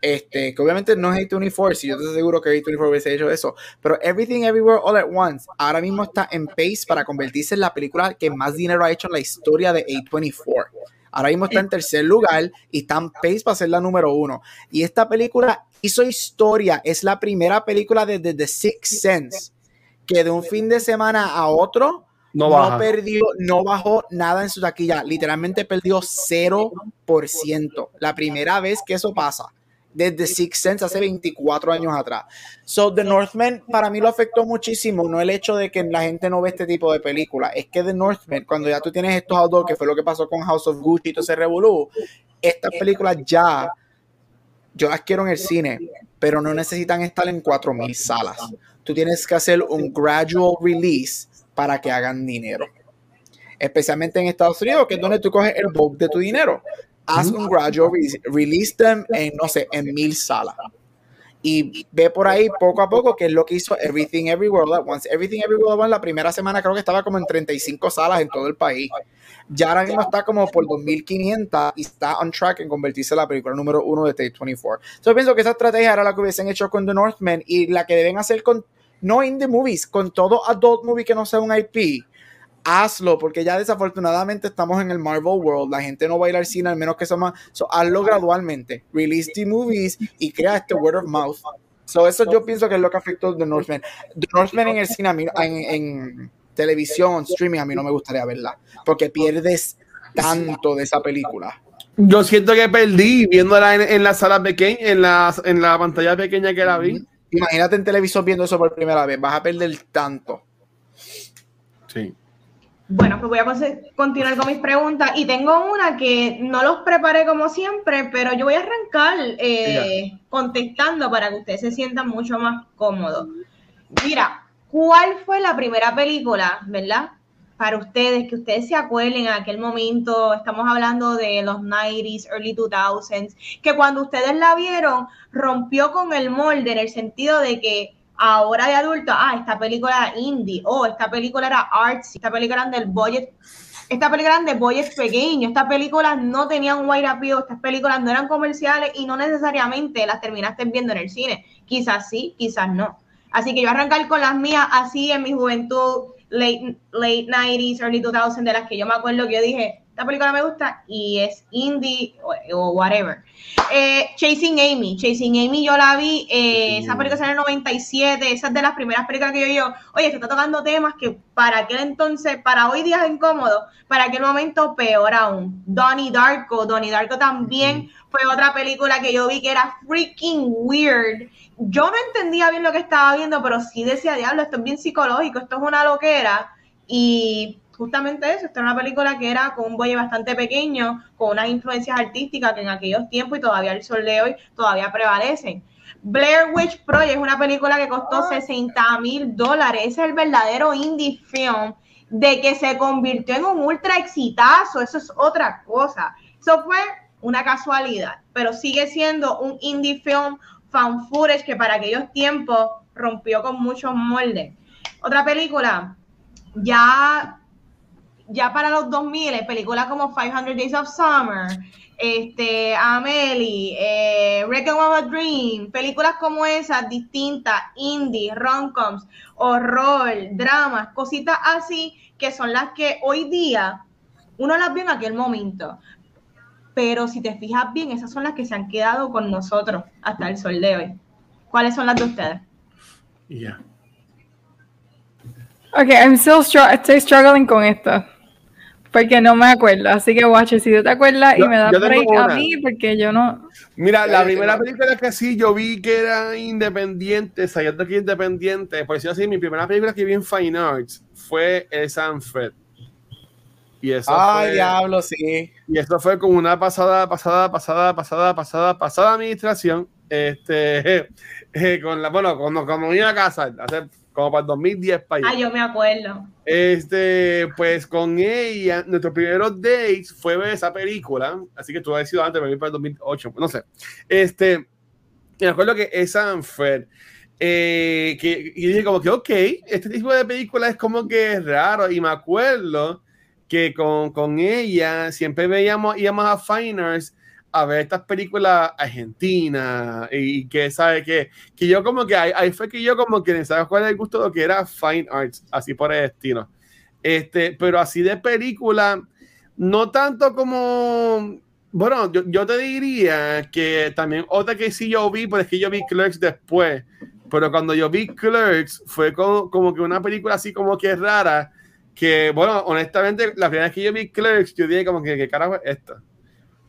Este, que obviamente no es A24, y yo estoy seguro que A24 hubiese hecho eso, pero Everything Everywhere All at Once ahora mismo está en pace para convertirse en la película que más dinero ha hecho en la historia de A24. Ahora mismo está en tercer lugar y está en pace para ser la número uno. Y esta película hizo historia, es la primera película desde The Sixth Sense que de un fin de semana a otro no, perdió, no bajó nada en su taquilla, literalmente perdió 0%. La primera vez que eso pasa desde Six Sense hace 24 años atrás. So, The Northman para mí lo afectó muchísimo, no el hecho de que la gente no ve este tipo de películas, es que The Northman, cuando ya tú tienes estos outdoors, que fue lo que pasó con House of Gucci y todo ese revolú, estas películas ya, yo las quiero en el cine, pero no necesitan estar en 4.000 salas tú tienes que hacer un gradual release para que hagan dinero. Especialmente en Estados Unidos, que es donde tú coges el bulk de tu dinero. Haz un gradual release, them en, no sé, en mil salas y ve por ahí poco a poco que es lo que hizo Everything Everywhere At Once. Everything Everywhere All At Once la primera semana creo que estaba como en 35 salas en todo el país. Ya ahora mismo está como por 2500 y está on track en convertirse en la película número uno de Take 24. Yo pienso que esa estrategia era la que hubiesen hecho con The Northman y la que deben hacer con, no indie movies, con todo adult movie que no sea un IP hazlo, porque ya desafortunadamente estamos en el Marvel World, la gente no va a ir al cine al menos que sea más, so, hazlo gradualmente, release the movies y crea este word of mouth. So, eso yo pienso que es lo que afectó The Northman. The Northman en el cine, en, en televisión, streaming, a mí no me gustaría verla, porque pierdes tanto de esa película. Yo siento que perdí viéndola en, en la sala pequeña, en la, en la pantalla pequeña que la vi. Imagínate en televisor viendo eso por primera vez, vas a perder tanto. Sí. Bueno, pues voy a continuar con mis preguntas y tengo una que no los preparé como siempre, pero yo voy a arrancar eh, contestando para que ustedes se sientan mucho más cómodos. Mira, ¿cuál fue la primera película, verdad? Para ustedes, que ustedes se acuerden en aquel momento, estamos hablando de los 90s, early 2000s, que cuando ustedes la vieron rompió con el molde en el sentido de que ahora de adulto, ah, esta película era indie, oh, esta película era artsy, esta película era del budget, esta película era de budget pequeño, estas películas no tenían white appeal, estas películas no eran comerciales y no necesariamente las terminaste viendo en el cine. Quizás sí, quizás no. Así que yo arrancar con las mías así en mi juventud, late, late 90s, early 2000s, de las que yo me acuerdo que yo dije, esta película me gusta y es indie o, whatever. Eh, Chasing Amy, Chasing Amy yo la vi, eh, esa película salió en el 97, esa es de las primeras películas que yo digo, oye, se está tocando temas que para aquel entonces, para hoy día es incómodo, para aquel momento peor aún. Donnie Darko, Donnie Darko también fue otra película que yo vi que era freaking weird. Yo no entendía bien lo que estaba viendo, pero sí decía, diablo, esto es bien psicológico, esto es una loquera. Y justamente eso, esta era una película que era con un buey bastante pequeño, con unas influencias artísticas que en aquellos tiempos y todavía el sol de hoy todavía prevalecen. Blair Witch Project es una película que costó 60 mil dólares. Ese es el verdadero indie film de que se convirtió en un ultra exitazo. Eso es otra cosa. Eso fue una casualidad, pero sigue siendo un indie film fan footage que para aquellos tiempos rompió con muchos moldes. Otra película, ya ya para los 2000, películas como 500 Days of Summer, este, Amelie, eh, of a Dream, películas como esas, distintas, indie, rom-coms, horror, dramas, cositas así, que son las que hoy día uno las ve en aquel momento. Pero si te fijas bien, esas son las que se han quedado con nosotros hasta el sol de hoy. ¿Cuáles son las de ustedes? Ya. Ok, I'm still estoy struggling con esto. Porque no me acuerdo. Así que, watch, si tú te acuerdas y me da break a mí, porque yo no. Mira, la primera película que sí yo vi que era independiente, saliendo aquí independiente, por decirlo así, mi primera película que vi en Fine Arts fue El Sanfred. Y eso Ay, diablo, sí. Y eso fue como una pasada, pasada, pasada, pasada, pasada, pasada administración. Este, eh, con la, bueno, cuando, cuando iba a casa, hace como para el 2010 para allá. Ah, yo me acuerdo. Este, pues con ella, nuestros primeros dates fue ver esa película, así que tú has sido antes, pero para el 2008, no sé. Este, me acuerdo que esa Sanford, eh, que y dije como que, ok, este tipo de película es como que raro, y me acuerdo que con, con ella siempre veíamos, íbamos a Finers a ver estas películas argentinas y que sabe que, que yo como que ahí, fue que yo como que sabes cuál es el gusto de lo que era fine arts, así por el estilo. Este, pero así de película, no tanto como, bueno, yo, yo te diría que también otra que sí yo vi, pero es que yo vi Clerks después, pero cuando yo vi Clerks fue como, como que una película así como que rara, que bueno, honestamente, la primera vez que yo vi Clerks, yo dije como que, ¿qué carajo es esto?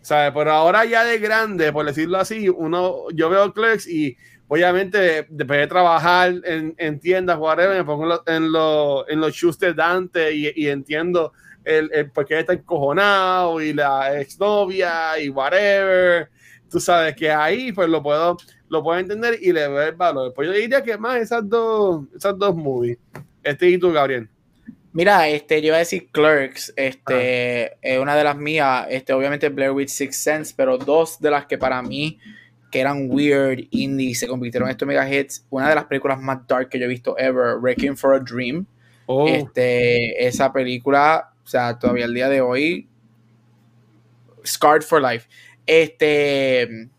¿Sabes? Pero ahora ya de grande, por decirlo así, uno, yo veo Clerks y obviamente después de trabajar en, en tiendas, whatever, me pongo en, lo, en, los shoes de Dante y, y entiendo el, el, por qué está encojonado y la exnovia y whatever. tú sabes que ahí pues lo puedo, lo puedo entender y le veo el valor. Pues yo diría que más esas dos, esas dos movies. Este y tú, Gabriel. Mira, este, yo iba a decir Clerks, este, es una de las mías, este, obviamente Blair Witch Six Sense, pero dos de las que para mí, que eran weird, indie, se convirtieron en estos mega hits, una de las películas más dark que yo he visto ever, Wrecking for a Dream, Oh. este, esa película, o sea, todavía el día de hoy, Scarred for Life. Este,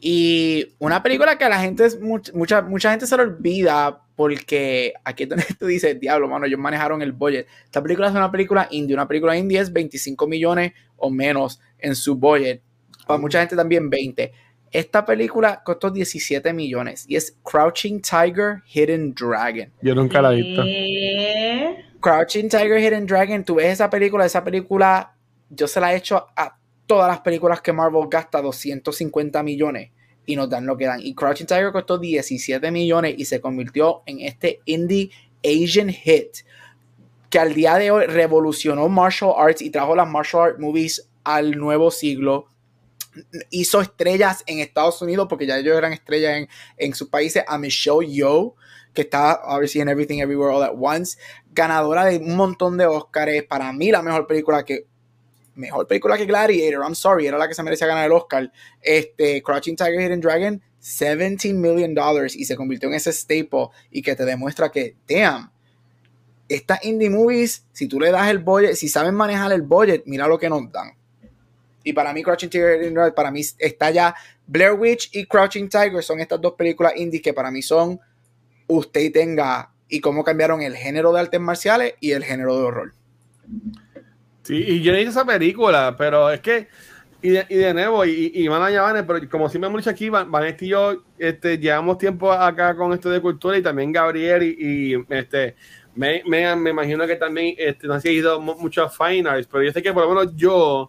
y una película que a la gente, mucha, mucha gente se le olvida porque aquí es donde tú dices, diablo, mano, ellos manejaron el budget. Esta película es una película indie, una película indie es 25 millones o menos en su budget. Para mucha gente también 20. Esta película costó 17 millones y es Crouching Tiger, Hidden Dragon. Yo nunca la he visto. Eh, Crouching Tiger, Hidden Dragon, tú ves esa película, esa película, yo se la he hecho a todas las películas que Marvel gasta 250 millones y nos dan lo que dan. Y Crouching Tiger costó 17 millones y se convirtió en este indie Asian hit que al día de hoy revolucionó martial arts y trajo las martial art movies al nuevo siglo. Hizo estrellas en Estados Unidos porque ya ellos eran estrellas en, en sus países. A Michelle Yeoh, que está obviously en Everything Everywhere All at Once, ganadora de un montón de Oscars. Para mí, la mejor película que. Mejor película que Gladiator, I'm sorry, era la que se merecía ganar el Oscar. Este, Crouching Tiger, Hidden Dragon, 17 million dollars y se convirtió en ese staple y que te demuestra que, damn, estas indie movies, si tú le das el budget, si saben manejar el budget, mira lo que nos dan. Y para mí, Crouching Tiger, Hidden Dragon, para mí está ya Blair Witch y Crouching Tiger son estas dos películas indie que para mí son usted tenga y cómo cambiaron el género de artes marciales y el género de horror. Sí, y yo no visto esa película, pero es que, y de, y de nuevo, y, y Iván Ayabanes, pero como siempre hemos dicho aquí, Van- Vanessa y yo este, llevamos tiempo acá con esto de cultura y también Gabriel y, y, este, me, me, me imagino que también este, no ha ido mu- mucho a Fine Arts, pero yo sé que por lo menos yo,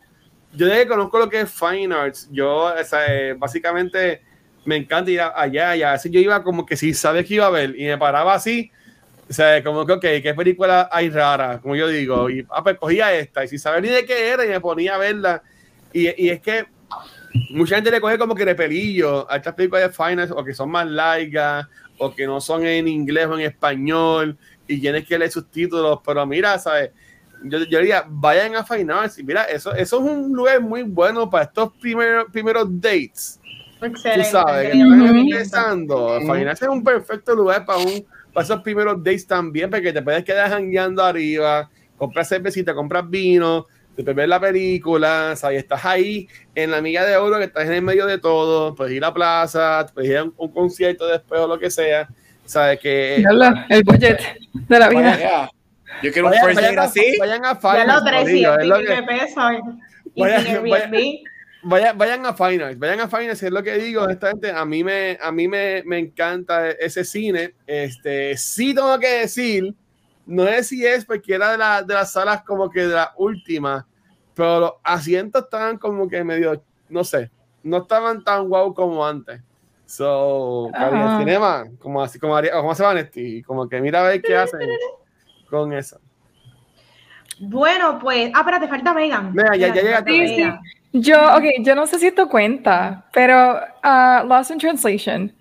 yo desde que conozco lo que es Fine Arts, yo o sea, eh, básicamente me encanta ir a- allá y a veces yo iba como que si sabes que iba a ver y me paraba así o sea, como que, ok, ¿qué película hay rara? Como yo digo, y ah, pues cogía esta, y sin saber ni de qué era, y me ponía a verla. Y, y es que mucha gente le coge como que de pelillo a estas películas de finance, o que son más largas, o que no son en inglés o en español, y tienes que leer sus títulos. Pero mira, ¿sabes? Yo, yo diría, vayan a Fine Arts, y mira, eso, eso es un lugar muy bueno para estos primeros, primeros dates. excelente. Tú sabes, que están empezando. Fine Arts es un perfecto lugar para un para esos primeros dates también, porque te puedes quedar jangueando arriba, compras cervecita, compras vino, te puedes ver la película, ¿sabes? estás ahí en la milla de oro, que estás en el medio de todo, puedes ir a plaza, puedes ir a un, un concierto después o lo que sea, ¿sabes? Que el budget de la vida. Vaya, Yo quiero un vayan, first vayan date a, así. vayan a Ya corillo, 300 es lo y de pesos. Y sin Airbnb. Vayan, vayan a Finance, vayan a Finance, es lo que digo, honestamente, a mí me, a mí me, me encanta ese cine. Este, sí tengo que decir, no sé si es porque era de, la- de las salas como que de la última, pero los asientos estaban como que medio, no sé, no estaban tan guau como antes. So, Ajá. cinema, como así, como, como hace Vanesti, como que mira a ver qué hacen con eso. Bueno, pues. Ah, espérate, falta Megan. Mira, ya- ya falta Sí, sí. Yo, ok, yo no sé si esto cuenta, pero uh, Lost in Translation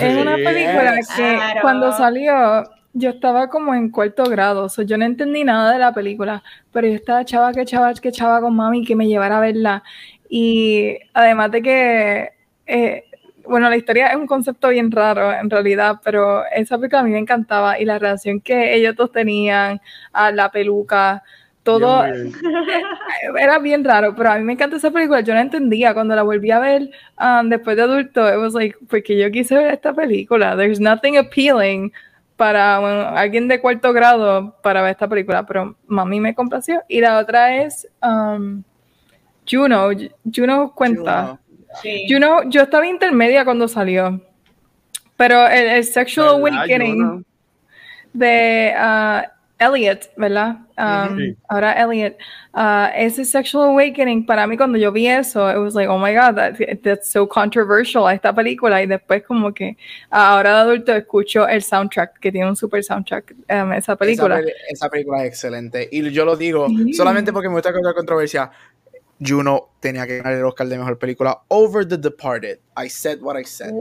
es una película que Claro. cuando salió yo estaba como en cuarto grado, so yo no entendí nada de la película, pero yo estaba chava que chava que chava con mami que me llevara a verla. Y además de que, eh, bueno, la historia es un concepto bien raro en realidad, pero esa película a mí me encantaba y la relación que ellos dos tenían, a la peluca, todo, era bien raro, pero a mí me encanta esa película. Yo no entendía cuando la volví a ver um, después de adulto. It was like, porque yo quise ver esta película. There's nothing appealing para bueno, alguien de cuarto grado para ver esta película, pero mami me complació. Y la otra es um, Juno. Juno cuenta. Sí. Juno, yo estaba intermedia cuando salió, pero el, el Sexual ¿Verdad, Awakening de uh, Elliot, ¿verdad? Um, Sí. Ahora Elliot. Uh, ese Sexual Awakening, para mí cuando yo vi eso, it was like, oh my God, that, that's so controversial a esta película. Y después como que ahora de adulto escucho el soundtrack, que tiene un super soundtrack, um, esa película. Esa, película es excelente. Y yo lo digo Sí. solamente porque me gusta causar controversia. Juno tenía que ganar el Oscar de mejor película over The Departed. I said what I said.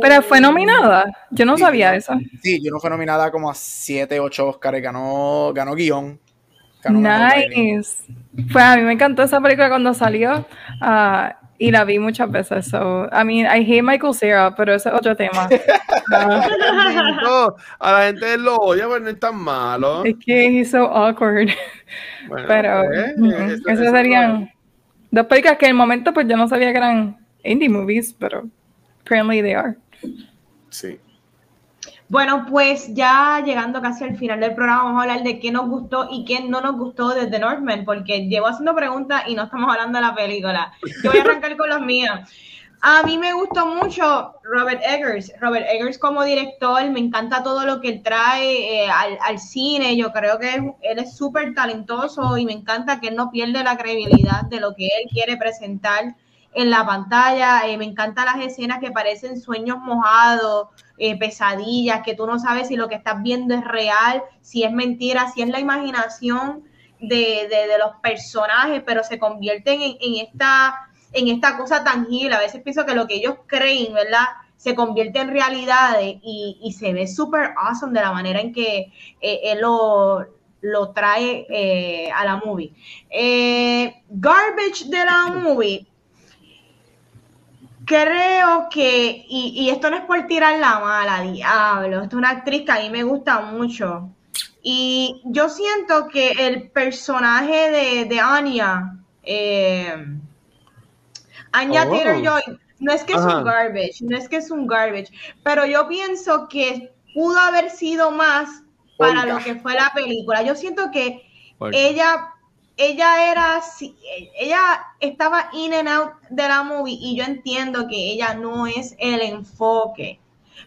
Pero fue nominada. Yo no sabía eso. Sí, Juno fue nominada como a 7, 8 Oscars. Ganó, ganó guion. nice. Pues a mí me encantó esa película cuando salió. Uh, y la vi muchas veces. So, I mean, I hate Michael Cera, pero ese es otro tema. a la gente lo odia, pero no es tan malo. Es que he's so awkward. pero pues, eso, serían dos películas que en el momento pues yo no sabía que eran indie movies, pero apparently they are. Sí. Bueno, pues ya llegando casi al final del programa, vamos a hablar de qué nos gustó y qué no nos gustó desde Northman, porque llevo haciendo preguntas y no estamos hablando de la película. Yo voy a arrancar con los míos. A mí me gustó mucho Robert Eggers. Robert Eggers como director, me encanta todo lo que él trae eh, al, cine. Yo creo que él es súper talentoso y me encanta que él no pierde la credibilidad de lo que él quiere presentar en la pantalla. Eh, me encantan las escenas que parecen sueños mojados, eh, pesadillas, que tú no sabes si lo que estás viendo es real, si es mentira, si es la imaginación de, los personajes, pero se convierten en, esta, en esta cosa tangible. A veces pienso que lo que ellos creen, ¿verdad? se convierte en realidades y, se ve súper awesome de la manera en que eh, él lo, lo trae a la movie. garbage de la movie creo que, y, esto no es por tirar la mala, diablo, esto es una actriz que a mí me gusta mucho. Y yo siento que el personaje de, de Anya, eh, Anya oh. Taylor-Joy, no es que es un garbage, no es que es un garbage, pero yo pienso que pudo haber sido más para lo que fue la película. Yo siento que ella ella era, ella estaba in and out de la movie y yo entiendo que ella no es el enfoque,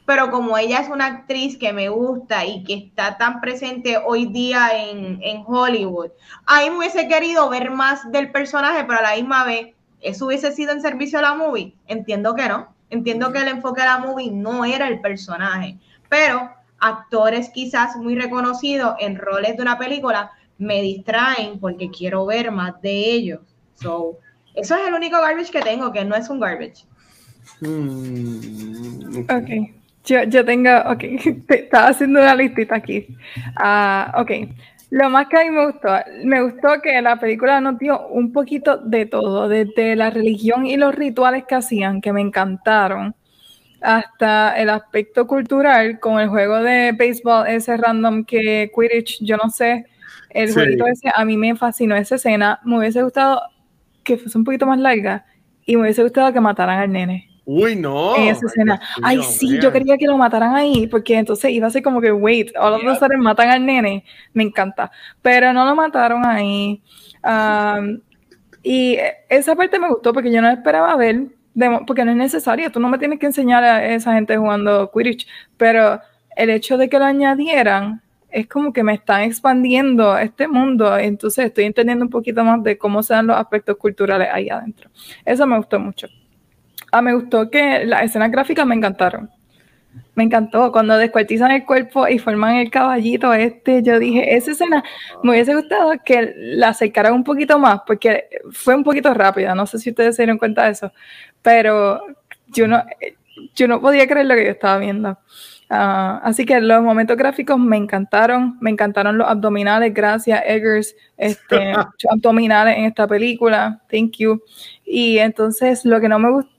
pero como ella es una actriz que me gusta y que está tan presente hoy día en, Hollywood, a mí me hubiese querido ver más del personaje, pero a la misma vez, ¿eso hubiese sido en servicio a la movie? Entiendo que no, entiendo que el enfoque de la movie no era el personaje, pero actores quizás muy reconocidos en roles de una película me distraen porque quiero ver más de ellos. So, eso es el único garbage que tengo, que no es un garbage. Hmm, ok. Yo, yo, tengo, ok, estaba haciendo una listita aquí. Uh, ok. Lo más que a mí me gustó, me gustó que la película nos dio un poquito de todo, desde la religión y los rituales que hacían, que me encantaron, hasta el aspecto cultural, con el juego de béisbol ese random que Quidditch, yo no sé, el jueguito ese, a mí me fascinó esa escena. Me hubiese gustado que fuese un poquito más larga y me hubiese gustado que mataran al nene. Uy, no. En esa escena. Ay, sí, yo quería que lo mataran ahí, porque entonces iba a ser como que, wait, all of a sudden matan al nene. Me encanta. Pero no lo mataron ahí. y esa parte me gustó porque yo no esperaba ver, porque no es necesario. Tú no me tienes que enseñar a esa gente jugando Quidditch, pero el hecho de que lo añadieran es como que me están expandiendo este mundo, entonces estoy entendiendo un poquito más de cómo se dan los aspectos culturales ahí adentro. Eso me gustó mucho. Ah, me gustó que las escenas gráficas me encantaron. Me encantó cuando descuartizan el cuerpo y forman el caballito este. Yo dije, esa escena me hubiese gustado que la acercaran un poquito más, porque fue un poquito rápida. No sé si ustedes se dieron cuenta de eso, pero yo no, yo no podía creer lo que yo estaba viendo. Ah, así que los momentos gráficos me encantaron, me encantaron los abdominales, gracias Eggers, este, abdominales en esta película, thank you. Y entonces lo que no me gustó,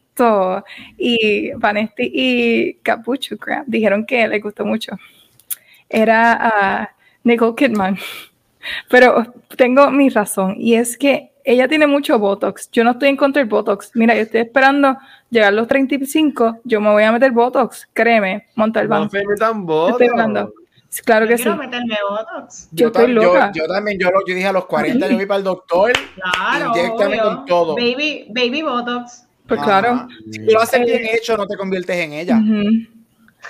y Vanesti y Capucho Crab dijeron que les gustó mucho, era a Nicole Kidman. Pero tengo mi razón, y es que ella tiene mucho Botox. Yo no estoy en contra del Botox. Mira, yo estoy esperando llegar a los 35. Yo me voy a meter Botox. Créeme, Montalbán. No me metan Botox. Estoy hablando. Claro que quiero meterme Botox. Yo, estoy loca. Yo, también, yo, yo, dije a los 40 yo voy para el doctor. Claro. Inyectame con todo. Baby, baby Botox. Pues claro. Si lo haces bien hecho, no te conviertes en ella.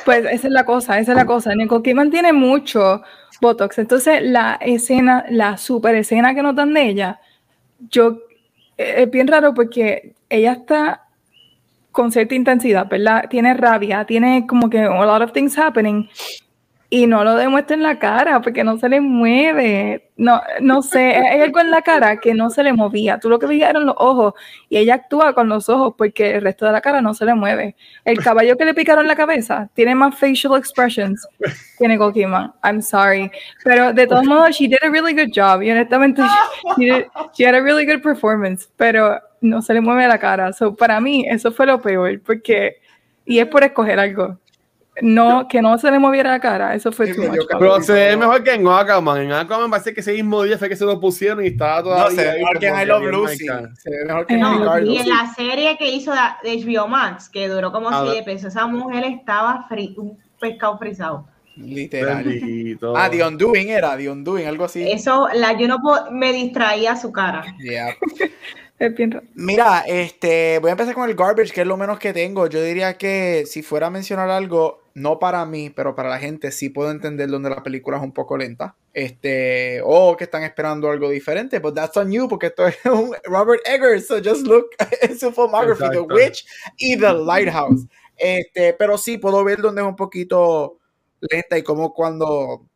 Pues esa es la cosa, esa es la cosa. Nicole Kidman tiene mucho Botox. Entonces, la escena, la super escena que notan de ella, yo, eh, es bien raro porque ella está con cierta intensidad, ¿verdad? Tiene rabia, tiene como que a lot of things happening. Y no lo demuestra en la cara porque no se le mueve. No, no sé, hay algo en la cara que no se le movía. Tú lo que veías eran los ojos y ella actúa con los ojos porque el resto de la cara no se le mueve. El caballo que le picaron la cabeza tiene más facial expressions que Nicole Kidman. I'm sorry. Pero de todos modos, she did a really good job. Y honestamente, she, she had a really good performance. Pero no se le mueve la cara. So, para mí, eso fue lo peor porque, y es por escoger algo no, que no se le moviera la cara, eso fue much. Pero se ve mejor que en Aquaman. En Aquaman parece que ese mismo día fue que se lo pusieron y estaba todavía. No, se ve mejor que en I Love Lucy. Se ve mejor que en no, Y en la serie que hizo de HBO Max, que duró como 7 pesos, esa mujer estaba un pescado frisado. Literal. Ah, The Undoing era, The Undoing, algo así. Eso, la, yo no me distraía su cara. Yeah. Mira, este, voy a empezar con el garbage, que es lo menos que tengo. Yo diría que si fuera a mencionar algo, no para mí, pero para la gente, sí puedo entender donde la película es un poco lenta. Este, o que están esperando algo diferente, but that's on you, porque esto es un Robert Eggers, so just look en su filmography, The Witch y The Lighthouse. Este, pero sí puedo ver donde es un poquito lenta y como cuando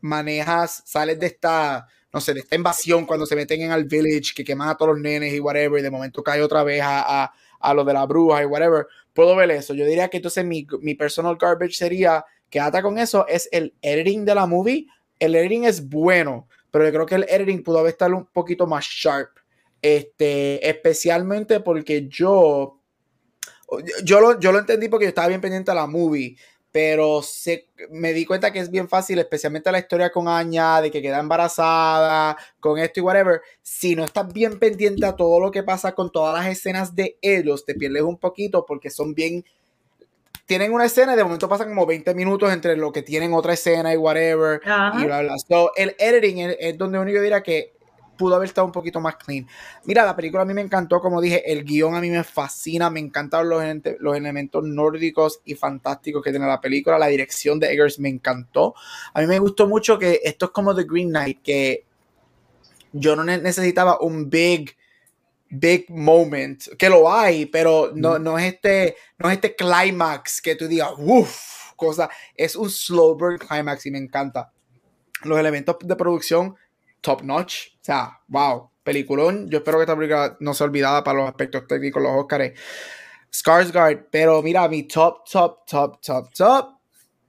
manejas, sales de esta no sé, de esta invasión cuando se meten en el village, que queman a todos los nenes y whatever, y de momento cae otra vez a, a, a lo de la bruja y whatever, puedo ver eso. Yo diría que entonces mi, mi personal garbage sería que ata con eso es el editing de la movie. El editing es bueno, pero yo creo que el editing pudo haber estado un poquito más sharp. Este, especialmente porque yo, yo lo, yo lo entendí porque yo estaba bien pendiente a la movie pero se, me di cuenta que es bien fácil, especialmente la historia con Aña, de que queda embarazada, con esto y whatever. Si no estás bien pendiente a todo lo que pasa con todas las escenas de ellos, te pierdes un poquito porque son bien. Tienen una escena y de momento pasan como 20 minutos entre lo que tienen otra escena y whatever. Y bla, bla. el editing es, es donde uno yo diría que pudo haber estado un poquito más clean. Mira, la película a mí me encantó, como dije, el guion a mí me fascina, me encantaron los, los elementos nórdicos y fantásticos que tiene la película, la dirección de Eggers me encantó. A mí me gustó mucho que esto es como The Green Knight, que yo no necesitaba un big big moment, que lo hay, pero no, no es este, no es este climax que tú digas, uff, cosa, es un slow burn climax y me encanta. Los elementos de producción top notch. O sea, wow, peliculón. Yo espero que esta película no sea olvidada para los aspectos técnicos, los Oscars. Skarsgård, pero mira, mi top, top, top, top, top.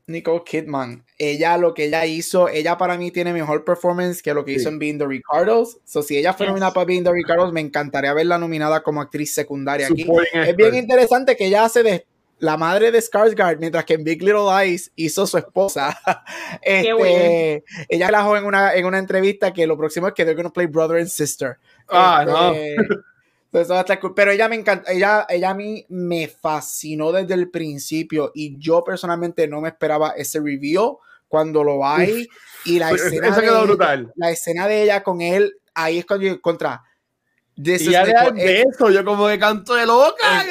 Nicole Kidman. Ella, lo que ella hizo, ella para mí tiene mejor performance que lo que hizo en Being the Ricardos. So, si ella fue nominada para Being the Ricardos, me encantaría verla nominada como actriz secundaria aquí. Es bien interesante que ella hace de la madre de Skarsgård, mientras que en Big Little Lies hizo su esposa. este, ella la en una, en una entrevista que lo próximo es que they're gonna play brother and sister. Ah, no. Este, Pero ella me encanta, ella, ella a mí me fascinó desde el principio y yo personalmente no me esperaba ese review cuando lo hay y la escena, de, la escena de ella con él, ahí es cuando yo contra y ya de eso, yo como de canto de loca.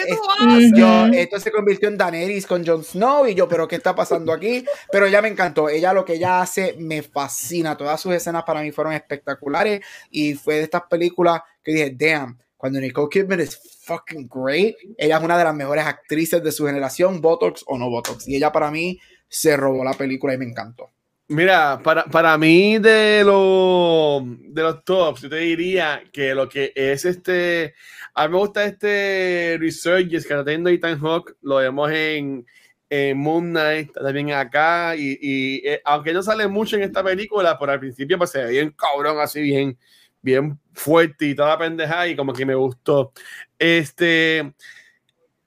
yo, esto se convirtió en Daenerys con Jon Snow y yo, pero ¿qué está pasando aquí? Pero ella me encantó. Ella lo que ella hace me fascina. Todas sus escenas para mí fueron espectaculares y fue de estas películas que dije, damn, cuando Nicole Kidman es fucking great, ella es una de las mejores actrices de su generación, Botox o no Botox. Y ella para mí se robó la película y me encantó. Mira, para, para mí de, lo, de los tops, yo te diría que lo que es este, a mí me gusta este Resurgence que está teniendo Ethan Hawk, lo vemos en, en Moon Knight, también acá, y, y eh, aunque no sale mucho en esta película, por al principio pues se ve bien cabrón, así bien, bien fuerte y toda pendeja, y como que me gustó. Este,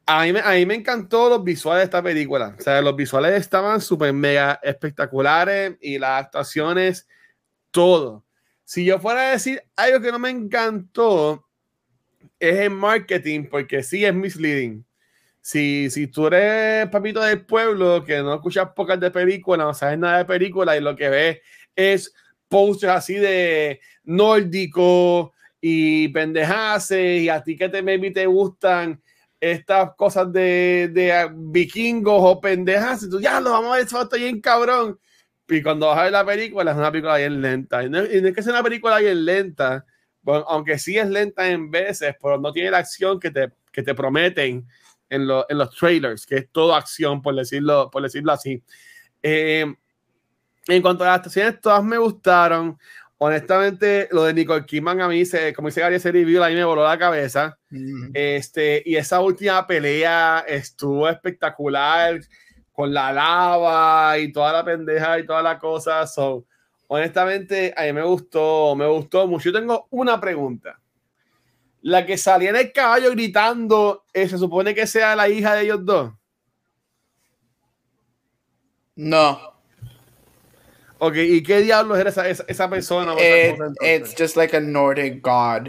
a mí, me, me encantó los visuales de esta película. O sea, los visuales estaban súper mega espectaculares y las actuaciones, todo. Si yo fuera a decir algo que no me encantó, es el marketing, porque sí es misleading. Si, si tú eres papito del pueblo, que no escuchas pocas de películas, no sabes nada de películas y lo que ves es posters así de nórdico y pendejaces y a ti que te maybe te gustan estas cosas de, de vikingos o pendejas, y tú ya lo vamos a ver, está bien cabrón. Y cuando vas a ver la película, es una película bien lenta. Y no, es que sea una película bien lenta, aunque sí es lenta en veces, pero no tiene la acción que te, que te prometen en, en los trailers, que es todo acción, por decirlo, por decirlo así. Eh, En cuanto a las actuaciones, todas me gustaron. Honestamente, lo de Nicole Kidman a mí, se, como dice Gary ese review, a mí me voló la cabeza. este, y esa última pelea estuvo espectacular con la lava y toda la pendeja y toda la cosa. So, honestamente, a mí me gustó, me gustó mucho. Yo tengo una pregunta. La que salía en el caballo gritando, eh, ¿se supone que sea la hija de ellos dos? No. Ok, ¿y qué diablos era esa, esa, persona? It, it's just like a Nordic god.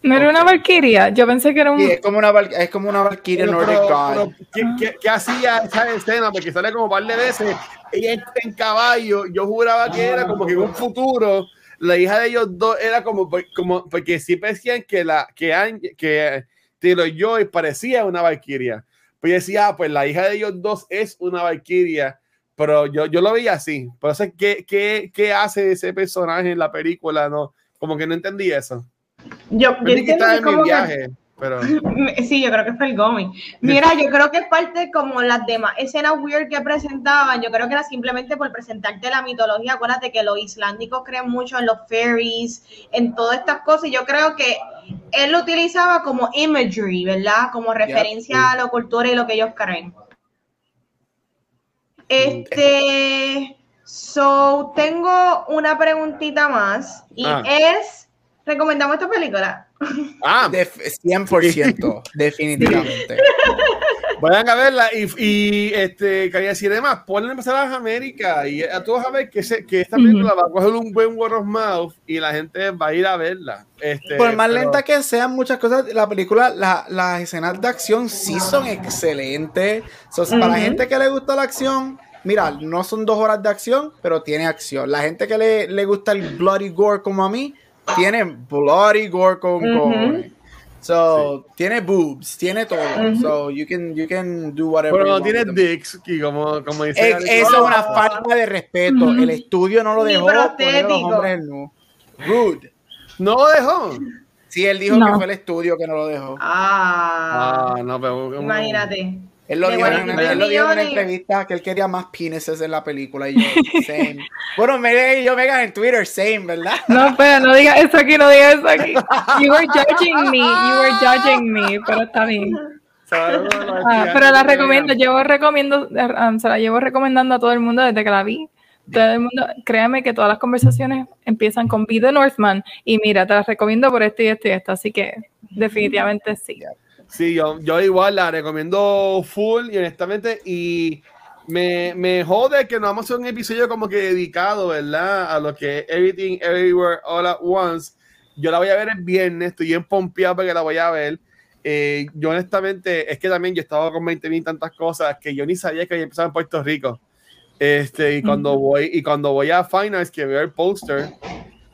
No era una valquiria, yo pensé que era un... Sí, es como una, es como una valquiria Nordic god. ¿qué, qué, qué, hacía esa escena? Porque sale como un par de veces. Ella en caballo, yo juraba que era como que en un futuro la hija de ellos dos era como, como porque sí decían que la que, que Taylor Joy parecía una valquiria. Pues yo decía, ah, pues la hija de ellos dos es una valquiria pero yo, yo lo veía así. Pero sé ¿qué, qué, qué hace ese personaje en la película? No, como que no entendí eso. Yo, yo que en mi viaje, pero... Sí, yo creo que fue el Gomi. Mira, yo creo que es parte como las demás escenas weird que presentaban. Yo creo que era simplemente por presentarte la mitología. Acuérdate que los islámicos creen mucho en los fairies, en todas estas cosas. Y yo creo que él lo utilizaba como imagery, ¿verdad? Como referencia a la cultura y lo que ellos creen. Este, so, tengo una preguntita más y ah. es, ¿recomendamos esta película? Ah, 100%, definitivamente. Vayan a verla y, y este, quería decir además, ponle en a las Américas y a todos a ver que, se, que esta película va a coger un buen word of mouth y la gente va a ir a verla. Este, Por más lenta que sean muchas cosas, la película, la, las escenas de acción sí son excelentes. Para la gente que le gusta la acción, mira, no son dos horas de acción, pero tiene acción. La gente que le, le gusta el bloody gore como a mí, tiene bloody gore con gore. So, tiene boobs, tiene todo. So, you can, you can do whatever. Pero no tiene dicks, como, como dice. Es, eso es una falta de respeto. El estudio no lo dejó. Poner los hombres no. Rude. ¿No lo dejó? Sí, él dijo que fue el estudio que no lo dejó. Ah. ah no, pero. Imagínate. Él lo, dijo, en, él lo dijo en una entrevista que él quería más penises en la película. Y yo, same. bueno, me y yo me en Twitter, same, ¿verdad? No, pero no digas eso aquí, no digas eso aquí. You were judging me, you were judging me, pero está bien. Ah, pero la recomiendo, llevo recomiendo, um, se la llevo recomendando a todo el mundo desde que la vi. Todo el mundo, créame que todas las conversaciones empiezan con Be the Northman y mira, te las recomiendo por esto y esto y esto, así que definitivamente sí. Sí, yo, yo igual la recomiendo full y honestamente y me, me jode que no vamos a hacer un episodio como que dedicado, ¿verdad? A lo que Everything Everywhere All at Once. Yo la voy a ver el viernes, estoy bien pompeado porque la voy a ver. Eh, yo honestamente, es que también yo estaba con 20 mil tantas cosas que yo ni sabía que había empezado en Puerto Rico. Este, y cuando voy, y cuando voy a Finals, que veo el póster,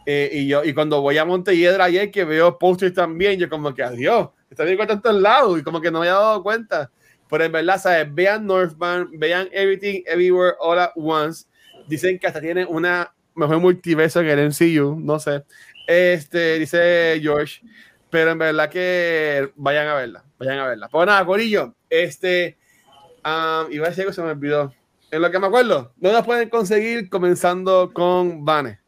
eh, y yo, y cuando voy a Montelledra ayer, que veo póster también, yo como que adiós está bien con tantos lados y como que no me había dado cuenta. Pero en verdad, ¿sabes? Vean Northman, vean Everything Everywhere All at Once. Dicen que hasta tiene una mejor multiverso que el MCU, no sé. Este, dice George. Pero en verdad que vayan a verla, vayan a verla. Pues nada, Corillo, este, um, iba a decir que se me olvidó. En lo que me acuerdo, no la pueden conseguir comenzando con Vane.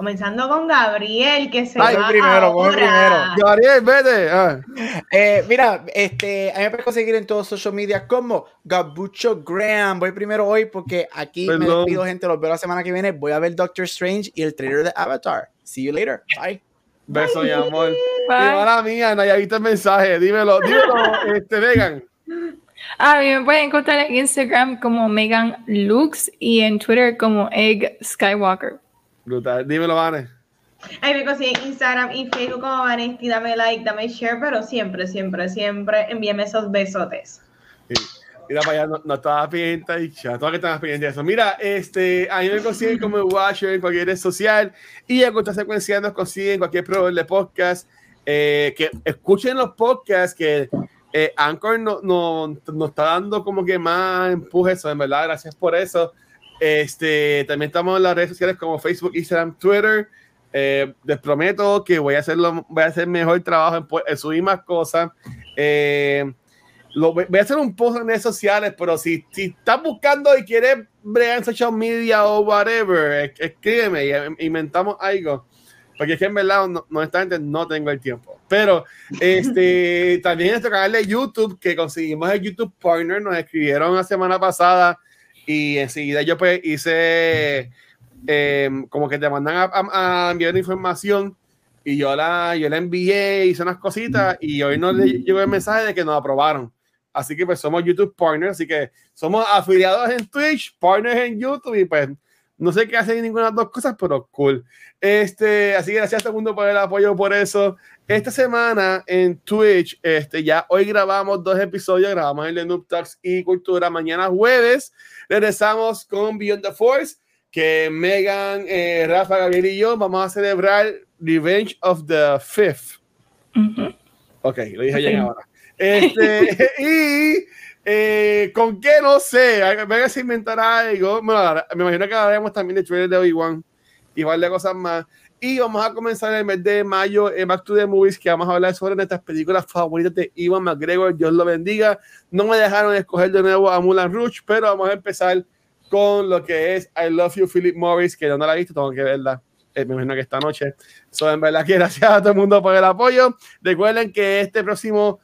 Comenzando con Gabriel, que se Ay, va primero, ahora. primero. Gabriel, vete. Ah. Eh, mira, este, a mí me puedes conseguir en todos social media como Gabucho Graham. Voy primero hoy porque aquí me despido, gente. Los veo la semana que viene. Voy a ver Doctor Strange y el trailer de Avatar. See you later. Bye. Beso, mi amor. Hola mía, no visto el mensaje. Dímelo, dímelo, este, Megan. A mí me pueden encontrar en Instagram como Megan Lux y en Twitter como Egg Skywalker. Brutal. Dímelo, Vane. Ahí me consiguen Instagram y Facebook como Vanesti. Dame like, dame share, pero siempre, siempre, siempre envíame esos besotes. Mira para allá, no, estaba pendiente y ya, que estabas pendiente de eso. Mira, este, a mí me consiguen como Watcher en cualquier red social y a Contra Secuencia nos consiguen cualquier proveedor de podcast. Eh, que escuchen los podcasts que eh, Anchor nos no, no está dando como que más empuje, eso, en verdad, gracias por eso. Este, también estamos en las redes sociales como Facebook, Instagram, Twitter. Eh, les prometo que voy a hacerlo, voy a hacer mejor trabajo en, subir más cosas. Eh, lo, voy a hacer un post en redes sociales, pero si, si estás buscando y quieres bregar en social media o whatever, escríbeme y inventamos algo. Porque es que en verdad, no, honestamente, no tengo el tiempo. Pero este, también en nuestro canal de YouTube, que conseguimos el YouTube Partner, nos escribieron la semana pasada y enseguida yo pues hice em, como que te mandan a, a, enviar información y yo la, yo la envié, hice unas cositas y hoy nos llegó el mensaje de que nos aprobaron. Así que pues somos YouTube Partners, así que somos afiliados en Twitch, partners en YouTube y pues no sé qué hacen ninguna de las dos cosas, pero cool. Este, así que gracias a todo el mundo por el apoyo por eso. Esta semana en Twitch, este, ya hoy grabamos dos episodios, grabamos el de Noob Talks y Cultura. Mañana jueves regresamos con Beyond the Force, que Megan, eh, Rafa, Gabriel y yo vamos a celebrar Revenge of the Fifth. Ok, lo dije bien ahora. Este, y eh, ¿Con qué? No sé. Venga a inventar algo. Bueno, me imagino que hablaremos también de trailer de Obi-Wan y varias cosas más. Y vamos a comenzar el mes de mayo en Back to the Movies, que vamos a hablar sobre nuestras películas favoritas de Iwan McGregor. Dios lo bendiga. No me dejaron escoger de nuevo a Mulan Rouge, pero vamos a empezar con lo que es I Love You, Philip Morris, que no la he visto, tengo que verla. Eh, me imagino que esta noche. So, en verdad que gracias a todo el mundo por el apoyo. Recuerden que este próximo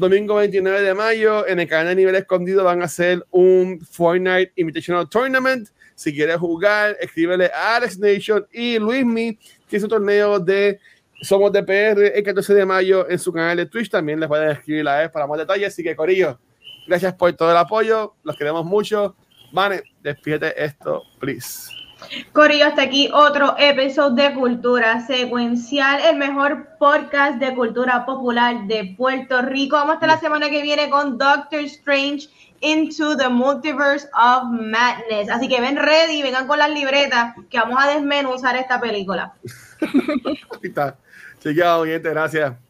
domingo 29 de mayo en el canal de nivel escondido van a hacer un Fortnite Invitational Tournament. Si quieres jugar, escríbele a Alex Nation y Luismi, que es un torneo de Somos de PR el 14 de mayo en su canal de Twitch. También les voy a escribir la vez para más detalles. Así que, Corillo, gracias por todo el apoyo. Los queremos mucho. Vane, despídete esto, please. Corillo, hasta aquí otro episodio de Cultura Secuencial, el mejor podcast de cultura popular de Puerto Rico. Vamos hasta la semana que viene con Doctor Strange Into the Multiverse of Madness. Así que ven ready, vengan con las libretas que vamos a desmenuzar esta película. Chequeado, gente, gracias.